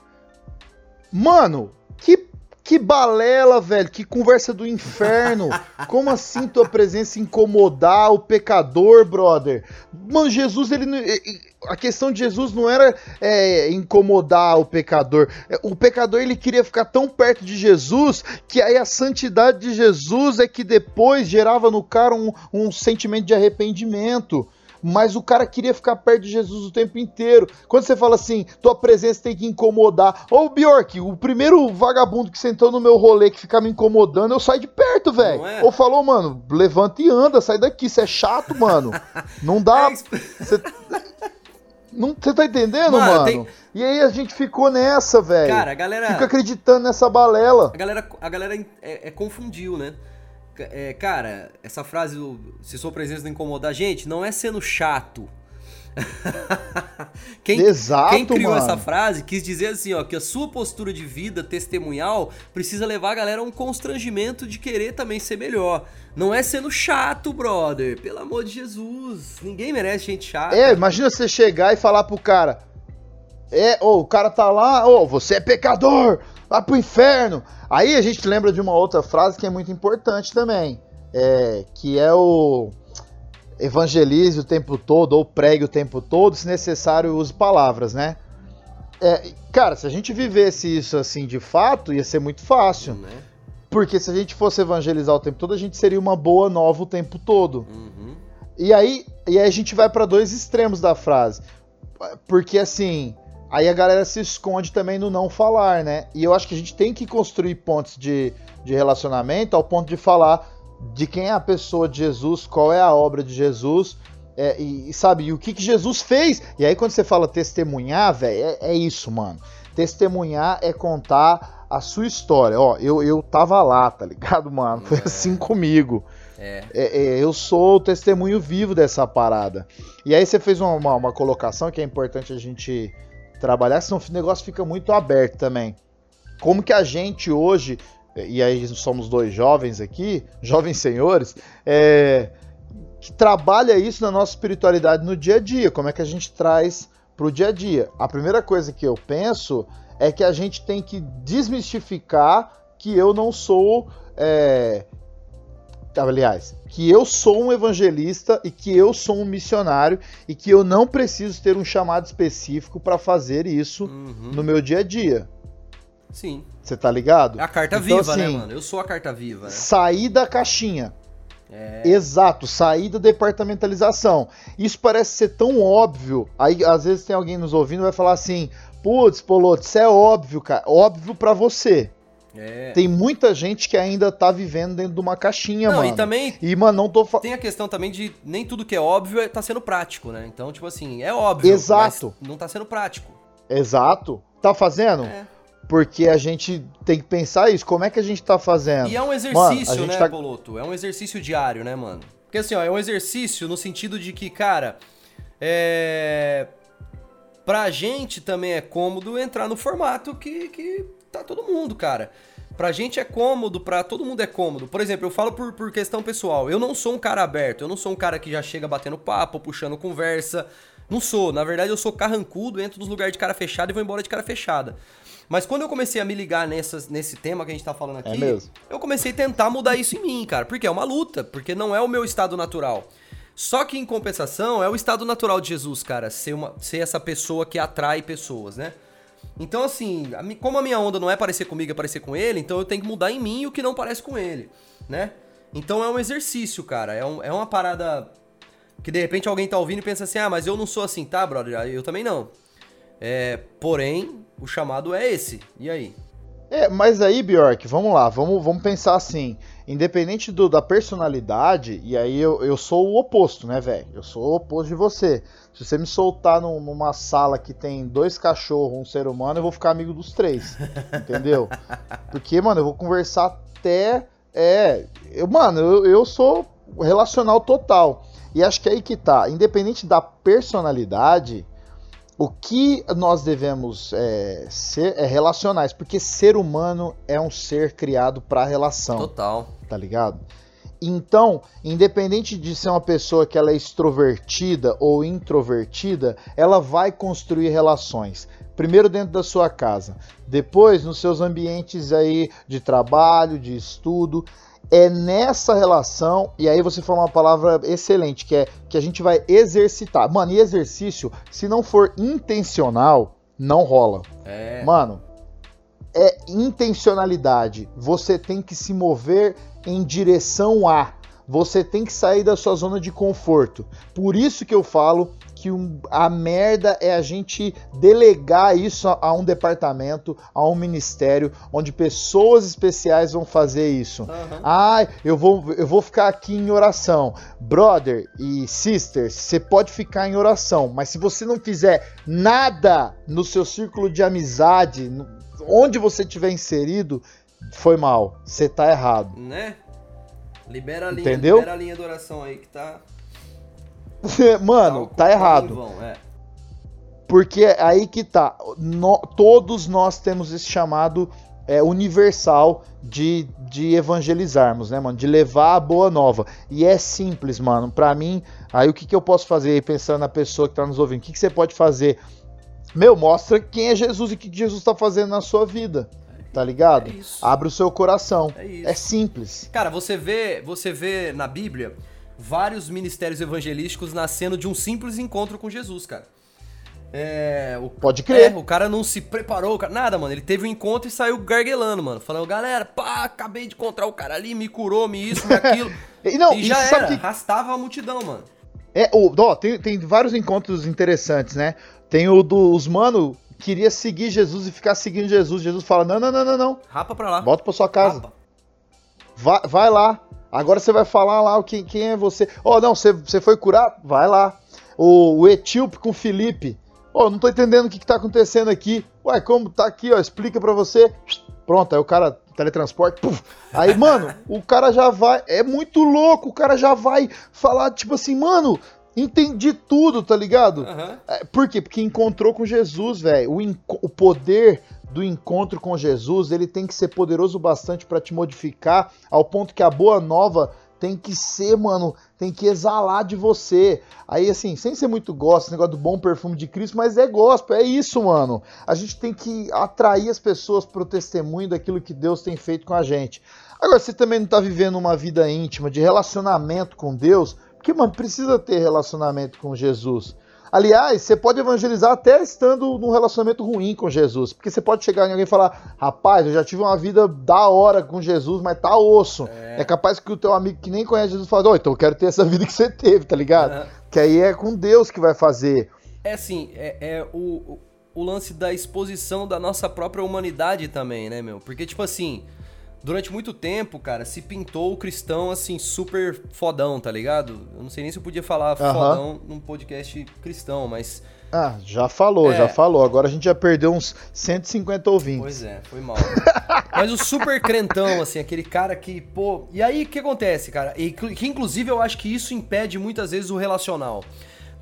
Mano, que, que balela, velho. Que conversa do inferno. *laughs* Como assim tua presença incomodar o pecador, brother? Mano, Jesus, ele. A questão de Jesus não era é, incomodar o pecador. É, o pecador ele queria ficar tão perto de Jesus que aí a santidade de Jesus é que depois gerava no cara um, um sentimento de arrependimento mas o cara queria ficar perto de Jesus o tempo inteiro. Quando você fala assim, tua presença tem que incomodar. Ô, Bjork, o primeiro vagabundo que sentou no meu rolê que fica me incomodando, eu saio de perto, velho. É? Ou falou, mano, levanta e anda, sai daqui, isso é chato, mano. *laughs* Não dá. Cê... Não, você tá entendendo, mano? mano? Tem... E aí a gente ficou nessa, velho. Cara, a galera. Fica acreditando nessa balela. A galera, a galera é, é confundiu, né? É, cara, essa frase, se sua presença não incomodar, gente, não é sendo chato. *laughs* quem, Exato, quem criou mano. essa frase quis dizer assim, ó, que a sua postura de vida testemunhal precisa levar a galera a um constrangimento de querer também ser melhor. Não é sendo chato, brother. Pelo amor de Jesus. Ninguém merece gente chata. É, imagina você chegar e falar pro cara. É, oh, o cara tá lá, ô, oh, você é pecador, vai pro inferno. Aí a gente lembra de uma outra frase que é muito importante também, é, que é o evangelize o tempo todo ou pregue o tempo todo, se necessário use palavras, né? É, cara, se a gente vivesse isso assim de fato, ia ser muito fácil. Né? Porque se a gente fosse evangelizar o tempo todo, a gente seria uma boa nova o tempo todo. Uhum. E aí, e aí a gente vai para dois extremos da frase. Porque assim, Aí a galera se esconde também no não falar, né? E eu acho que a gente tem que construir pontos de, de relacionamento ao ponto de falar de quem é a pessoa de Jesus, qual é a obra de Jesus, é, e, sabe, e o que, que Jesus fez. E aí quando você fala testemunhar, velho, é, é, isso, mano. Testemunhar é contar a sua história. Ó, eu, eu tava lá, tá ligado, mano? Foi é. assim comigo. É. É, é. eu sou o testemunho vivo dessa parada. E aí você fez uma, uma, uma colocação que é importante a gente trabalhar, senão o negócio fica muito aberto também. Como que a gente hoje, e aí somos dois jovens aqui, *laughs* jovens senhores, é, que trabalha isso na nossa espiritualidade no dia a dia, como é que a gente traz para o dia a dia. A primeira coisa que eu penso é que a gente tem que desmistificar que eu não sou é, aliás, que eu sou um evangelista e que eu sou um missionário e que eu não preciso ter um chamado específico para fazer isso uhum. no meu dia a dia. Sim. Você tá ligado? É a carta então, viva, né, assim, né, mano? Eu sou a carta viva. Né? Sair da caixinha. É. Exato, sair da departamentalização. Isso parece ser tão óbvio. Aí, às vezes, tem alguém nos ouvindo e vai falar assim: putz, Poloto, isso é óbvio, cara. Óbvio para você. É. Tem muita gente que ainda tá vivendo dentro de uma caixinha, não, mano. E também. E, mano, não tô Tem a questão também de nem tudo que é óbvio é, tá sendo prático, né? Então, tipo assim, é óbvio. Exato. não tá sendo prático. Exato. Tá fazendo? É. Porque a gente tem que pensar isso. Como é que a gente tá fazendo? E é um exercício, mano, né, tá... Poloto? É um exercício diário, né, mano? Porque assim, ó, é um exercício no sentido de que, cara, é. Pra gente também é cômodo entrar no formato que, que tá todo mundo, cara. Pra gente é cômodo, pra todo mundo é cômodo. Por exemplo, eu falo por, por questão pessoal. Eu não sou um cara aberto, eu não sou um cara que já chega batendo papo, puxando conversa. Não sou. Na verdade, eu sou carrancudo, entro nos lugares de cara fechada e vou embora de cara fechada. Mas quando eu comecei a me ligar nessas, nesse tema que a gente tá falando aqui, é eu comecei a tentar mudar isso em mim, cara. Porque é uma luta, porque não é o meu estado natural. Só que em compensação, é o estado natural de Jesus, cara, ser, uma, ser essa pessoa que atrai pessoas, né? Então, assim, como a minha onda não é parecer comigo, é parecer com ele, então eu tenho que mudar em mim o que não parece com ele, né? Então é um exercício, cara. É, um, é uma parada que de repente alguém tá ouvindo e pensa assim: ah, mas eu não sou assim, tá, brother? Eu também não. É, porém, o chamado é esse. E aí? É, mas aí, Bjork, vamos lá, vamos, vamos pensar assim independente do, da personalidade, e aí eu, eu sou o oposto, né, velho? Eu sou o oposto de você. Se você me soltar num, numa sala que tem dois cachorros, um ser humano, eu vou ficar amigo dos três, *laughs* entendeu? Porque, mano, eu vou conversar até. É. Eu, mano, eu, eu sou relacional total. E acho que é aí que tá. Independente da personalidade, o que nós devemos é, ser é relacionais, porque ser humano é um ser criado para relação. Total. Tá ligado? Então, independente de ser uma pessoa que ela é extrovertida ou introvertida, ela vai construir relações. Primeiro dentro da sua casa, depois nos seus ambientes aí de trabalho, de estudo. É nessa relação, e aí você falou uma palavra excelente, que é que a gente vai exercitar. Mano, e exercício, se não for intencional, não rola. É. Mano, é intencionalidade. Você tem que se mover em direção a. Você tem que sair da sua zona de conforto. Por isso que eu falo que um, a merda é a gente delegar isso a, a, um departamento, a um ministério, onde pessoas especiais vão fazer isso. Uhum. Ah, eu vou, eu vou ficar aqui em oração. Brother e sister, você pode ficar em oração, mas se você não fizer nada no seu círculo de amizade, onde você tiver inserido, foi mal. Você tá errado. Né? Libera a linha, Entendeu? libera a linha de oração aí que tá. *laughs* Mano, tá, tá errado. Vão, é. Porque aí que tá. No, todos nós temos esse chamado é, universal de, de evangelizarmos, né, mano? De levar a boa nova. E é simples, mano. Pra mim, aí o que, que eu posso fazer aí, pensando na pessoa que tá nos ouvindo? O que, que você pode fazer? Meu, mostra quem é Jesus e o que Jesus tá fazendo na sua vida. Tá ligado? É Abre o seu coração. É, é, simples. Cara, você vê, você vê na Bíblia vários ministérios evangelísticos nascendo de um simples encontro com Jesus, cara. É, o, Pode crer. É, o cara não se preparou, cara, nada, mano. Ele teve um encontro e saiu garguelando, mano. Falando, galera, pá, acabei de encontrar o cara ali, me curou, me isso, me aquilo. *laughs* e, não, e já era, que... arrastava a multidão, mano. É, o, ó, tem, tem vários encontros interessantes, né? Tem o dos mano queria seguir Jesus e ficar seguindo Jesus. Jesus fala: Não, não, não, não, não. Rapa pra lá. Volta pra sua casa. Vai, vai lá. Agora você vai falar lá quem, quem é você. Oh, não, você, você foi curado? Vai lá. O, o etíope com o Felipe. Oh, não tô entendendo o que, que tá acontecendo aqui. Ué, como tá aqui, ó, explica pra você. Pronto, aí o cara, teletransporte, puf. Aí, mano, o cara já vai. É muito louco, o cara já vai falar, tipo assim, mano, entendi tudo, tá ligado? Uhum. Por quê? Porque encontrou com Jesus, velho. O, o poder do encontro com Jesus, ele tem que ser poderoso bastante para te modificar ao ponto que a boa nova tem que ser, mano, tem que exalar de você. Aí, assim, sem ser muito gospel, negócio do bom perfume de Cristo, mas é gospel, é isso, mano. A gente tem que atrair as pessoas pro testemunho daquilo que Deus tem feito com a gente. Agora, você também não tá vivendo uma vida íntima, de relacionamento com Deus, porque, mano, precisa ter relacionamento com Jesus. Aliás, você pode evangelizar até estando num relacionamento ruim com Jesus. Porque você pode chegar em alguém e falar: Rapaz, eu já tive uma vida da hora com Jesus, mas tá osso. É, é capaz que o teu amigo que nem conhece Jesus fala: oh, então eu quero ter essa *laughs* vida que você teve, tá ligado? Uhum. Que aí é com Deus que vai fazer. É assim, é, é o, o lance da exposição da nossa própria humanidade também, né, meu? Porque, tipo assim durante muito tempo, cara, se pintou o cristão assim, super fodão, tá ligado? Eu não sei nem se eu podia falar fodão num podcast cristão, mas. Ah, já falou, é... já falou. Agora a gente já perdeu uns 150 ouvintes. Pois é, foi mal. *laughs* mas o super crentão, assim, aquele cara que, pô. E aí o que acontece, cara? E que inclusive eu acho que isso impede muitas vezes o relacional.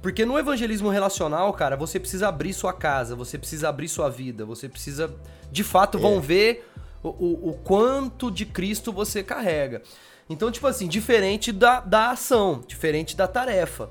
Porque no evangelismo relacional, cara, você precisa abrir sua casa, você precisa abrir sua vida, você precisa. De fato, é. vão ver o, o, o quanto de Cristo você carrega. Então, tipo assim, diferente da, da ação, diferente da tarefa.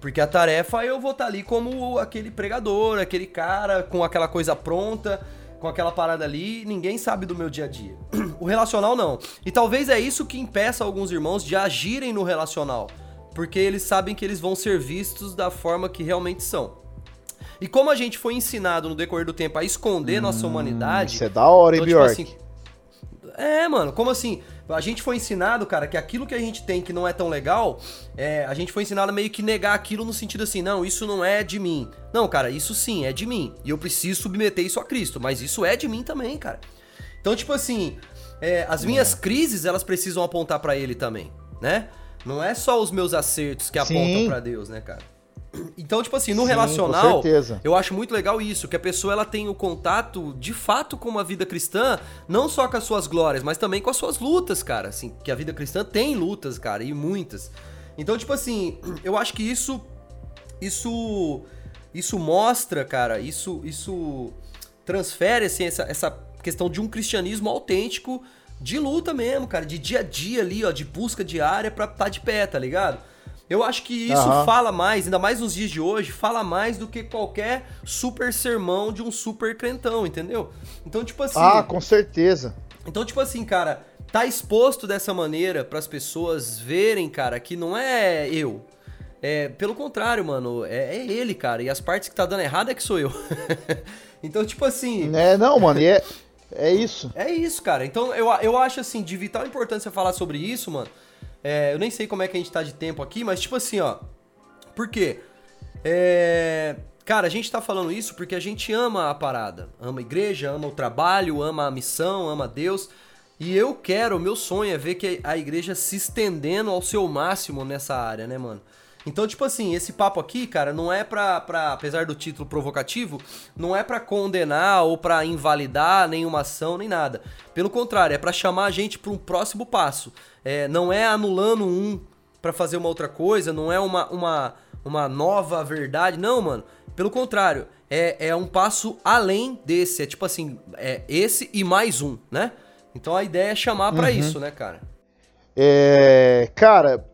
Porque a tarefa eu vou estar tá ali como aquele pregador, aquele cara com aquela coisa pronta, com aquela parada ali, ninguém sabe do meu dia a dia. *clears throat* O relacional não. E talvez é isso que impeça alguns irmãos de agirem no relacional, porque eles sabem que eles vão ser vistos da forma que realmente são. E como a gente foi ensinado no decorrer do tempo a esconder hum, nossa humanidade. Isso é da hora, hein, então, tipo assim, é, mano, como assim? A gente foi ensinado, cara, que aquilo que a gente tem que não é tão legal, é, a gente foi ensinado a meio que negar aquilo no sentido assim, não, isso não é de mim. Não, cara, isso sim é de mim. E eu preciso submeter isso a Cristo, mas isso é de mim também, cara. Então, tipo assim, é, as minhas é. crises, elas precisam apontar para ele também, né? Não é só os meus acertos que apontam para Deus, né, cara? Então, tipo assim, no Sim, relacional, eu acho muito legal isso, que a pessoa ela tem o contato de fato com uma vida cristã, não só com as suas glórias, mas também com as suas lutas, cara. Assim, que a vida cristã tem lutas, cara, e muitas. Então, tipo assim, *clears throat* eu acho que isso isso isso mostra, cara, isso isso transfere assim essa, essa questão de um cristianismo autêntico de luta mesmo, cara, de dia a dia ali, ó, de busca diária para estar tá de pé, tá ligado? Eu acho que isso uhum. fala mais, ainda mais nos dias de hoje, fala mais do que qualquer super sermão de um super crentão, entendeu? Então, tipo assim. Ah, com certeza. Então, tipo assim, cara, tá exposto dessa maneira para as pessoas verem, cara, que não é eu. É, pelo contrário, mano, é, é, ele, cara. E as partes que tá dando errado é que sou eu. *laughs* então, tipo assim. É, não, mano, e é, é isso. É isso, cara. Então, eu, eu acho, assim, de vital importância falar sobre isso, mano. É, eu nem sei como é que a gente tá de tempo aqui, mas, tipo assim, ó. Por quê? É. Cara, a gente tá falando isso porque a gente ama a parada. Ama a igreja, ama o trabalho, ama a missão, ama Deus. E eu quero, o meu sonho é ver que a igreja se estendendo ao seu máximo nessa área, né, mano? Então, tipo assim, esse papo aqui, cara, não é pra, pra apesar do título provocativo, não é para condenar ou para invalidar nenhuma ação, nem nada. Pelo contrário, é para chamar a gente para um próximo passo. É, não é anulando um para fazer uma outra coisa, não é uma, uma, uma nova verdade, não, mano. Pelo contrário, é, é um passo além desse. É tipo assim, é esse e mais um, né? Então a ideia é chamar para uhum. isso, né, cara? É, cara,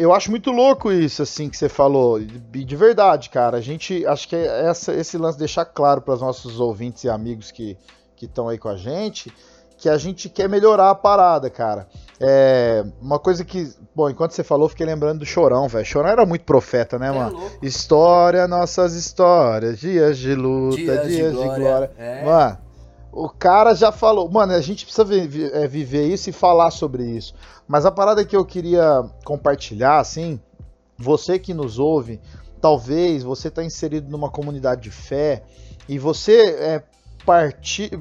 eu acho muito louco isso, assim, que você falou. De verdade, cara. A gente, acho que é essa, esse lance deixar claro para os nossos ouvintes e amigos que estão aí com a gente, que a gente quer melhorar a parada, cara. É, uma coisa que, bom, enquanto você falou, fiquei lembrando do Chorão, velho. Chorão era muito profeta, né, é mano? Louco. História, nossas histórias, dias de luta, dias, dias de glória. De glória. É. Mano, o cara já falou, mano, a gente precisa é, viver isso e falar sobre isso. Mas a parada que eu queria compartilhar, assim, você que nos ouve, talvez você está inserido numa comunidade de fé e você é partir.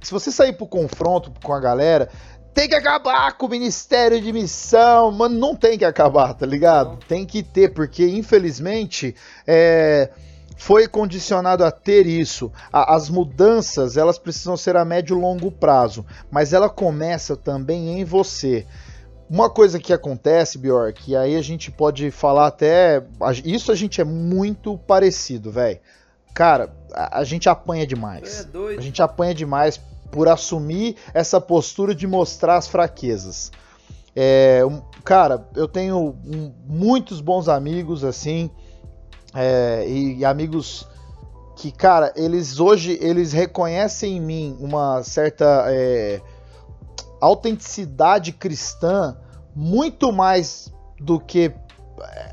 Se você sair pro confronto com a galera, tem que acabar com o Ministério de Missão. Mano, não tem que acabar, tá ligado? Tem que ter, porque infelizmente é foi condicionado a ter isso. A, as mudanças, elas precisam ser a médio e longo prazo, mas ela começa também em você. Uma coisa que acontece, Bjork, e aí a gente pode falar até. Isso a gente é muito parecido, velho. Cara, a, a, gente apanha demais. É a gente apanha demais por assumir essa postura de mostrar as fraquezas. É, um, cara, eu tenho um, muitos bons amigos assim é, e, e, amigos que, cara, eles hoje eles reconhecem em mim uma certa é, autenticidade cristã muito mais do que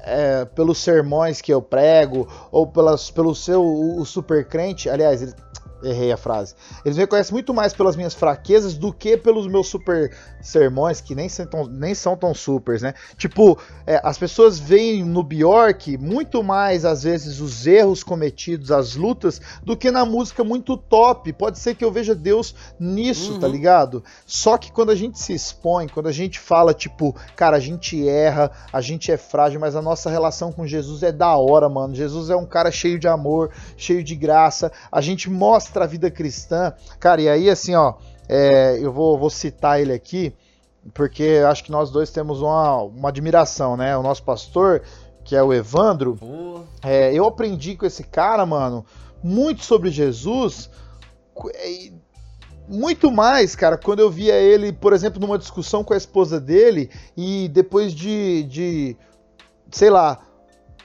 é, pelos sermões que eu prego ou pelas, pelo seu o, o super crente. Aliás, ele, Errei a frase. Eles me reconhecem muito mais pelas minhas fraquezas do que pelos meus super sermões, que nem são tão, nem são tão supers, né? Tipo, é, as pessoas veem no Bjork muito mais, às vezes, os erros cometidos, as lutas, do que na música muito top. Pode ser que eu veja Deus nisso, tá uhum. tá ligado? Só que quando a gente se expõe, quando a gente fala, tipo, cara, a gente erra, a gente é frágil, mas a nossa relação com Jesus é da hora, mano. Jesus é um cara cheio de amor, cheio de graça. A gente mostra mostra a vida cristã. Cara, e aí assim, ó, é, eu vou, vou citar ele aqui, porque acho que nós dois temos uma, uma admiração, né? O nosso pastor, que é o Evandro, é, eu aprendi com esse cara, mano, muito sobre Jesus. Muito mais, cara, quando eu via ele, por exemplo, numa discussão com a esposa dele, e depois de, de sei lá,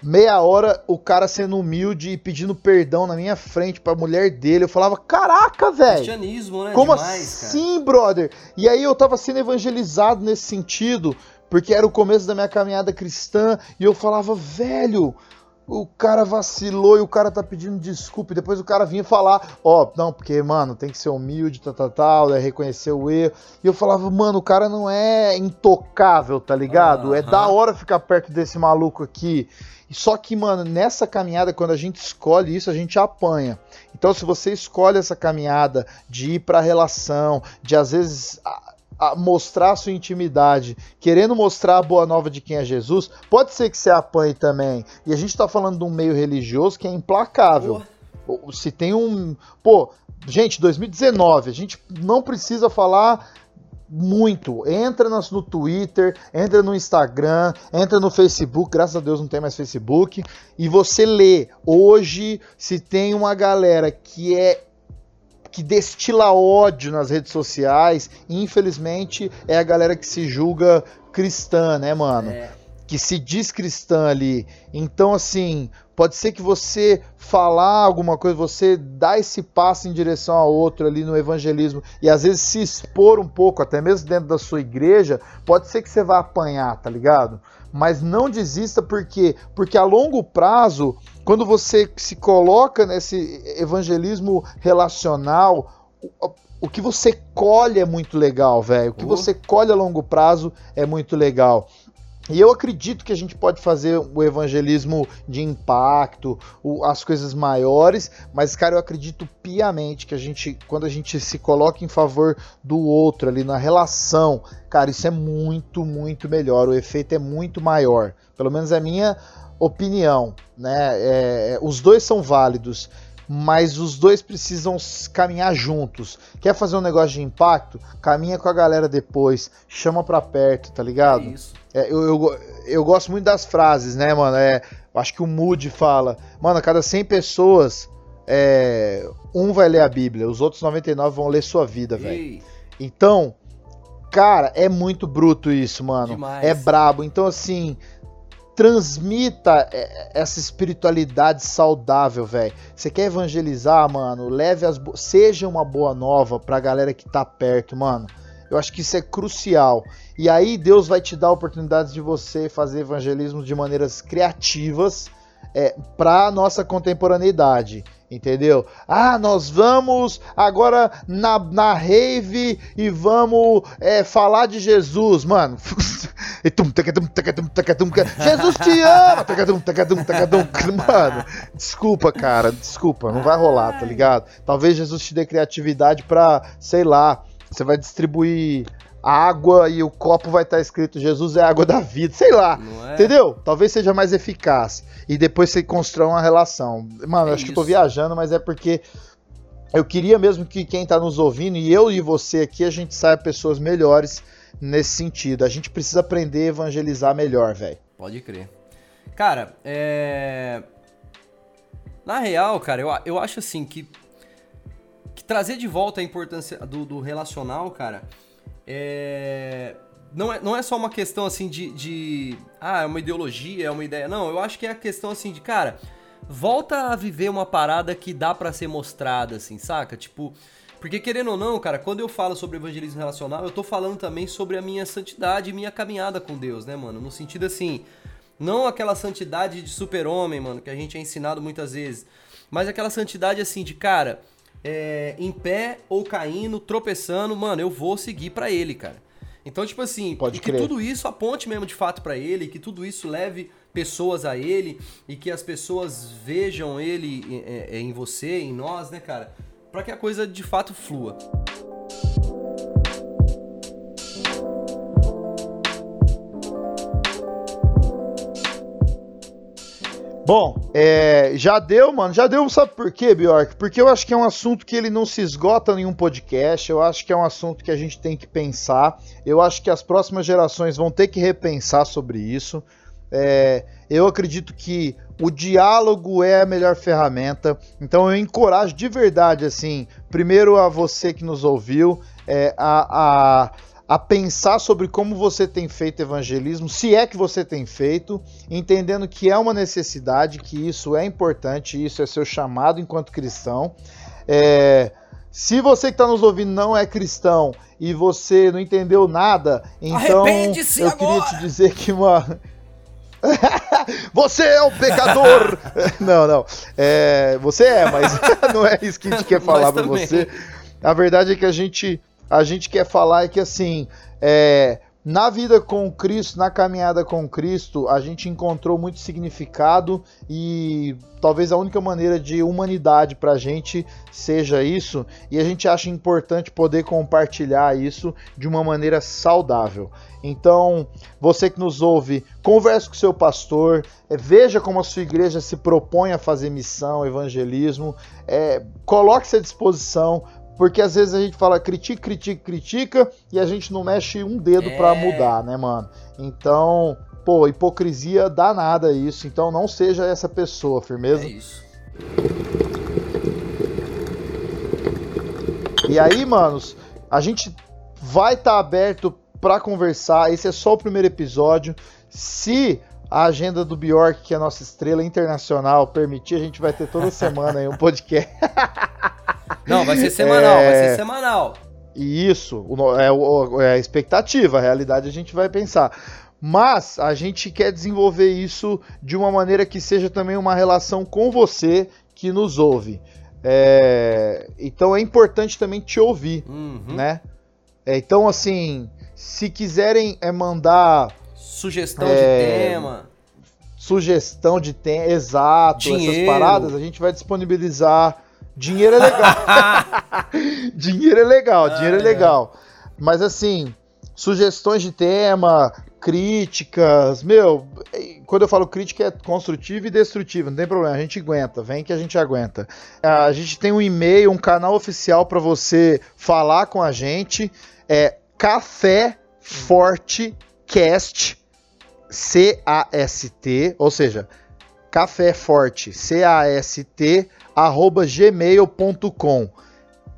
meia hora o cara sendo humilde e pedindo perdão na minha frente pra mulher dele. Eu falava, caraca, velho. Cristianismo, né? Como Demais, assim, cara. brother? E aí eu tava sendo evangelizado nesse sentido, porque era o começo da minha caminhada cristã, e eu falava, velho. O cara vacilou e o cara tá pedindo desculpa. E depois o cara vinha falar: Ó, oh, não, porque, mano, tem que ser humilde, tal, tal, tal, é reconhecer o erro. E eu falava: Mano, o cara não é intocável, tá ligado? É da hora ficar perto desse maluco aqui. Só que, mano, nessa caminhada, quando a gente escolhe isso, a gente apanha. Então, se você escolhe essa caminhada de ir pra relação, de às vezes a, a mostrar a sua intimidade, querendo mostrar a boa nova de quem é Jesus, pode ser que você apanhe também. E a gente tá falando de um meio religioso que é implacável. Se tem um. Pô, gente, 2019, a gente não precisa falar muito. Entra no, no, Twitter, entra no Instagram, entra no Facebook. Graças a Deus não tem mais Facebook. E você lê. Hoje, se tem uma galera que é que destila ódio nas redes sociais, infelizmente é a galera que se julga cristã, né, mano? É. que se diz cristã ali. Então, assim, pode ser que você falar alguma coisa, você dar esse passo em direção a outro ali no evangelismo e às vezes se expor um pouco, até mesmo dentro da sua igreja, pode ser que você vá apanhar, tá ligado? Mas não desista porque porque a longo prazo, quando você se coloca nesse evangelismo relacional, o que você colhe é muito legal, velho. O que você colhe a longo prazo é muito legal. E eu acredito que a gente pode fazer o evangelismo de impacto, as coisas maiores, mas, cara, eu acredito piamente que a gente, quando a gente se coloca em favor do outro ali na relação, cara, isso é muito, muito melhor. O efeito é muito maior. Pelo menos é a minha opinião, né? É, é os dois são válidos mas os dois precisam caminhar juntos. Quer fazer um negócio de impacto? Caminha com a galera depois, chama pra perto, tá ligado? É isso. É, eu, eu, eu, gosto muito das frases, né, mano? É, acho que o Moody fala, mano, a cada 100 pessoas, é, um vai ler a Bíblia, os outros 99 vão ler sua vida, velho. Então, cara, é muito bruto isso, mano. Demais. É brabo. Então, assim, transmita é, essa espiritualidade saudável, velho. Você quer evangelizar, mano? Leve as seja uma boa nova pra galera que tá perto, mano. Eu acho que isso é crucial. E aí Deus vai te dar oportunidades de você fazer evangelismo de maneiras criativas é, para nossa contemporaneidade entendeu? Ah, nós vamos agora na, na rave e vamos é, falar de Jesus, mano. *laughs* Jesus te ama! *laughs* Mano, desculpa, cara, desculpa, não vai rolar, tá ligado? Talvez Jesus te dê criatividade pra, sei lá, você vai distribuir água e o copo vai estar escrito Jesus é a água da vida, sei lá, é? entendeu? Talvez seja mais eficaz e depois você constrói uma relação. Mano, é acho isso. que eu tô viajando, mas é porque eu queria mesmo que quem tá nos ouvindo e eu e você aqui a gente saia pessoas melhores nesse sentido. A gente precisa aprender a evangelizar melhor, velho. Pode crer. Cara, é na real, cara, eu, eu acho assim que que trazer de volta a importância do, do relacional, cara, é... Não, é, não é só uma questão assim de, de. Ah, é uma ideologia, é uma ideia. Não, eu acho que é a questão assim de, cara, volta a viver uma parada que dá para ser mostrada, assim, saca? Tipo. Porque querendo ou não, cara, quando eu falo sobre evangelismo relacional, eu tô falando também sobre a minha santidade e minha caminhada com Deus, né, mano? No sentido assim, não aquela santidade de super-homem, mano, que a gente é ensinado muitas vezes, mas aquela santidade assim de, cara, é, em pé ou caindo, tropeçando, mano, eu vou seguir para ele, cara. Então, tipo assim, Pode que tudo isso aponte mesmo de fato para ele, que tudo isso leve pessoas a ele e que as pessoas vejam ele é, é, em você, em nós, né, cara? Para que a coisa de fato flua. Bom, é, já deu, mano, já deu, sabe por quê, Bjork? Porque eu acho que é um assunto que ele não se esgota em um podcast, eu acho que é um assunto que a gente tem que pensar, eu acho que as próximas gerações vão ter que repensar sobre isso. É, eu acredito que o diálogo é a melhor ferramenta, então eu encorajo de verdade, assim, primeiro a você que nos ouviu, é, a, a a pensar sobre como você tem feito evangelismo, se é que você tem feito, entendendo que é uma necessidade, que isso é importante, isso é seu chamado enquanto cristão. É, se você que está nos ouvindo não é cristão e você não entendeu nada, então eu agora. queria te dizer que uma *laughs* você é um pecador! *laughs* não, não. É, você é, mas *laughs* não é isso que a gente quer falar para você. A verdade é que a gente a gente quer falar é que assim, é, na vida com Cristo, na caminhada com Cristo, a gente encontrou muito significado e talvez a única maneira de humanidade para a gente seja isso, e a gente acha importante poder compartilhar isso de uma maneira saudável. Então, você que nos ouve, converse com seu pastor, é, veja como a sua igreja se propõe a fazer missão, evangelismo, é, coloque-se à disposição porque às vezes a gente fala critica, critica, critica e a gente não mexe um dedo é. para mudar, né, mano? Então, pô, hipocrisia dá nada isso. Então não seja essa pessoa, firmeza? É isso. E aí, manos, a gente vai estar tá aberto para conversar. Esse é só o primeiro episódio. Se a agenda do Bjork, que é a nossa estrela internacional, permitir, a gente vai ter toda semana aí um podcast. *laughs* Não, vai ser semanal, é... vai ser semanal. Isso, é, é a expectativa, a realidade a gente vai pensar. Mas a gente quer desenvolver isso de uma maneira que seja também uma relação com você que nos ouve. É, então é importante também te ouvir, uhum. né? É, então, assim, se quiserem é, mandar. Sugestão é, de tema. Sugestão de tema, exato. Dinheiro. Essas paradas a gente vai disponibilizar. *laughs* Dinheiro é legal. dinheiro é legal, dinheiro é legal. Mas assim, sugestões de tema, críticas, meu, quando eu falo crítica é construtiva e destrutiva, não tem problema, a gente aguenta, vem que a gente aguenta. A gente tem um e-mail, um canal oficial para você falar com a gente, é Café Forte Cast C A S T, ou seja, Café Forte C A S T arroba gmail.com.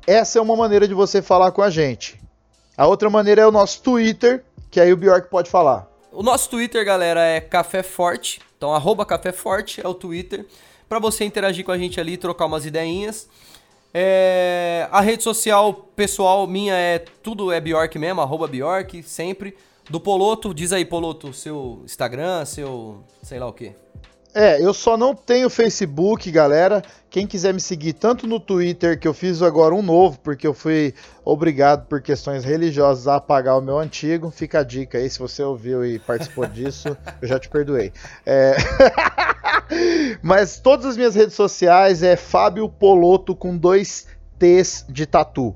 Essa é uma maneira de você falar com a gente. A outra maneira é o nosso Twitter, que aí o Bjork pode falar. O nosso Twitter, galera, é Café Forte. Então, arroba Café Forte é o Twitter. para você interagir com a gente ali, trocar umas ideinhas. É... A rede social pessoal minha é tudo é Bjork mesmo, arroba Bjork, sempre. Do Poloto, diz aí, Poloto, seu Instagram, seu sei lá o que. É, eu só não tenho Facebook, galera. Quem quiser me seguir tanto no Twitter, que eu fiz agora um novo, porque eu fui obrigado por questões religiosas a apagar o meu antigo. Fica a dica aí, se você ouviu e participou *laughs* disso, eu já te perdoei. É... *laughs* Mas todas as minhas redes sociais é Fábio Poloto com dois T's de tatu.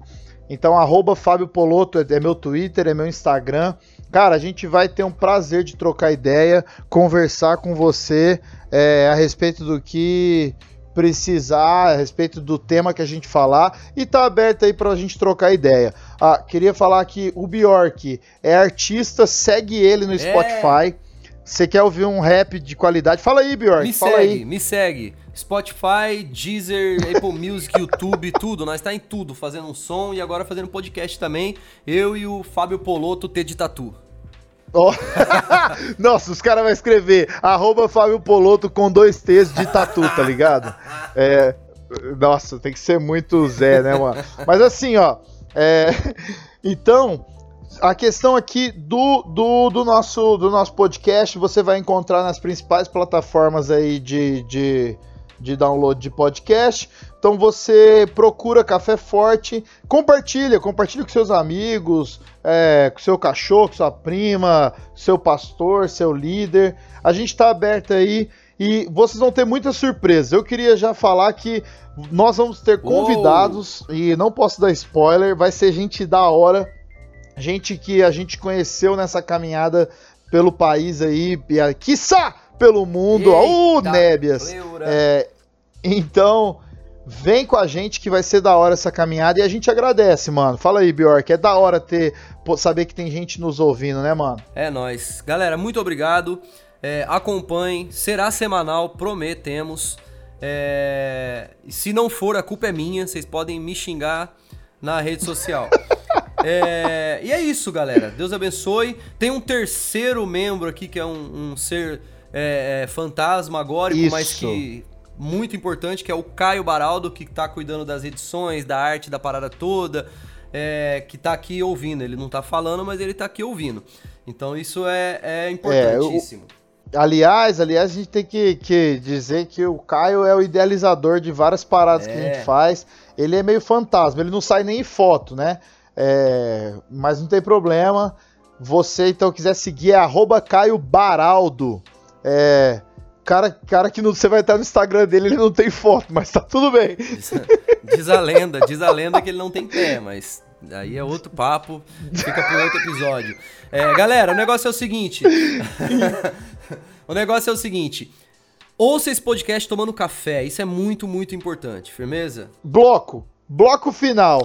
Então, arroba Fábio Poloto é, é meu Twitter, é meu Instagram. Cara, a gente vai ter um prazer de trocar ideia, conversar com você é, a respeito do que precisar, a respeito do tema que a gente falar e tá aberto aí pra gente trocar ideia. Ah, queria falar que o Bjork é artista, segue ele no é. Spotify. Você quer ouvir um rap de qualidade? Fala aí, Bjork. Me fala segue, aí. me segue. Spotify, Deezer, Apple Music, YouTube, *laughs* tudo. Nós tá em tudo, fazendo um som e agora fazendo podcast também. Eu e o Fábio Poloto, T de Tatu. Oh. *laughs* Nossa, os caras vão escrever arroba Fábio Poloto com dois T's de tatu, tá ligado? É, nossa, tem que ser muito Zé, né, mano? Mas assim, ó. É, então, a questão aqui do, do, do, nosso, do nosso podcast você vai encontrar nas principais plataformas aí de, de, de download de podcast. Então você procura Café Forte, compartilha, compartilha com seus amigos, é, com seu cachorro, com sua prima, seu pastor, seu líder. A gente está aberto aí e vocês vão ter muitas surpresas. Eu queria já falar que nós vamos ter convidados Uou. e não posso dar spoiler, vai ser gente da hora, gente que a gente conheceu nessa caminhada pelo país aí, e quiçá pelo mundo. Ô, oh, Nébias! É, então, Vem com a gente que vai ser da hora essa caminhada e a gente agradece, mano. Fala aí, Bjork. É da hora ter saber que tem gente nos ouvindo, né, mano? É nós. Galera, muito obrigado. É, acompanhem. Será semanal, prometemos. É, se não for, a culpa é minha. Vocês podem me xingar na rede social. *laughs* é, e é isso, galera. Deus abençoe. Tem um terceiro membro aqui que é um, um ser é, é fantasma agora, mas que muito importante, que é o Caio Baraldo, que está cuidando das edições, da arte da parada toda, é, que está aqui ouvindo. Ele não está falando, mas ele está aqui ouvindo. Então isso é, é importantíssimo. É, o... Aliás, aliás, a gente tem que, que, dizer que o Caio é o idealizador de várias paradas é. que a gente é. faz. Ele é meio fantasma, ele não sai nem em foto, né? É, mas não tem problema. Você então quiser seguir é arroba Caio Baraldo. É, Cara, cara que não, você vai estar no Instagram dele, ele não tem foto, mas tá tudo bem. Diz, diz a lenda, diz a lenda que ele não tem pé, mas aí é outro papo, fica pro outro episódio. É, galera, o negócio é o seguinte. *laughs* o negócio é o seguinte. Ouça esse podcast tomando café, isso é muito, muito importante, firmeza? Bloco, bloco final.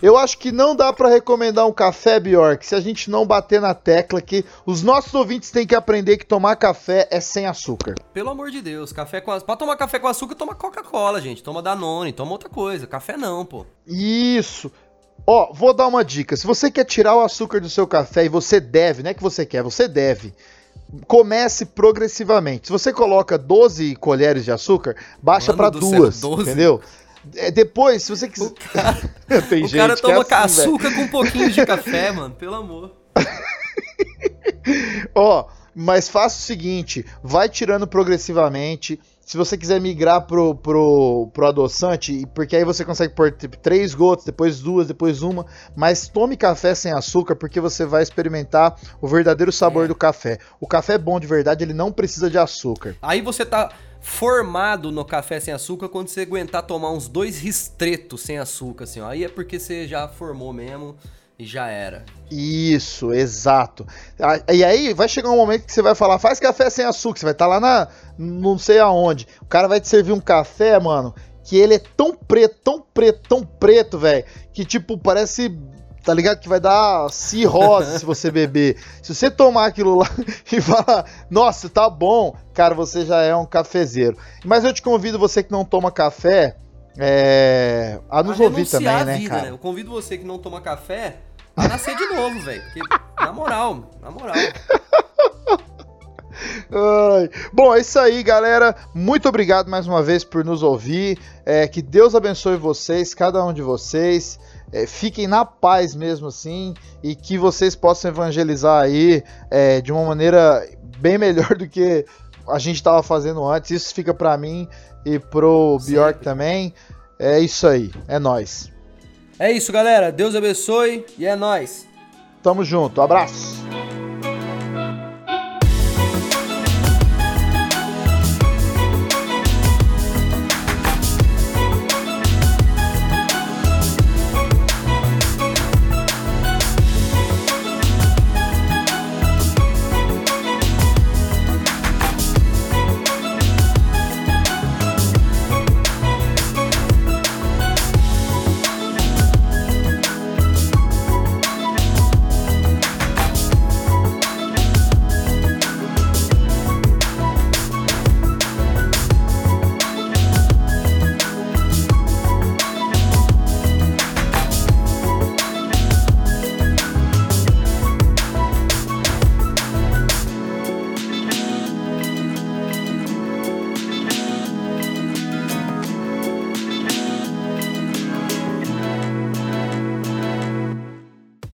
Eu acho que não dá para recomendar um café, Bjork, se a gente não bater na tecla que os nossos ouvintes têm que aprender que tomar café é sem açúcar. Pelo amor de Deus, café com Pra tomar café com açúcar, toma Coca-Cola, gente. Toma Danone, toma outra coisa. Café não, pô. Isso. Ó, vou dar uma dica. Se você quer tirar o açúcar do seu café e você deve, não é que você quer, você deve. Comece progressivamente. Se você coloca 12 colheres de açúcar, baixa para duas, céu, entendeu? É, depois, se você quiser. O cara, *laughs* Tem o cara toma é assim, açúcar véio. com um pouquinho de café, *laughs* mano. Pelo amor. Ó, mas faça o seguinte: vai tirando progressivamente se você quiser migrar pro, pro, pro adoçante, porque aí você consegue pôr tipo, três gotas, depois duas, depois uma, mas tome café sem açúcar, porque você vai experimentar o verdadeiro sabor é. do café. O café é bom de verdade, ele não precisa de açúcar. Aí você tá formado no café sem açúcar quando você aguentar tomar uns dois ristretos sem açúcar, assim, ó. Aí é porque você já formou mesmo e já era. Isso, exato. E aí vai chegar um momento que você vai falar, faz café sem açúcar, você vai estar tá lá na. não sei aonde. O cara vai te servir um café, mano, que ele é tão preto, tão preto, tão preto, velho, que tipo, parece. Tá ligado? Que vai dar cirrose se você beber. Se você tomar aquilo lá *laughs* e falar, nossa, tá bom, cara, você já é um cafezeiro. Mas eu te convido, você que não toma café, é, a nos a ouvir também, né, vida, cara? Né? Eu convido você que não toma café a nascer de novo, velho. Na moral, na moral. *laughs* Ai. Bom, é isso aí, galera. Muito obrigado mais uma vez por nos ouvir. É, que Deus abençoe vocês, cada um de vocês. É, fiquem na paz mesmo assim e que vocês possam evangelizar aí é, de uma maneira bem melhor do que a gente estava fazendo antes. Isso fica para mim e pro Bjork também. É isso aí, é nós. É isso, galera. Deus abençoe e é nós. Tamo junto. Abraço.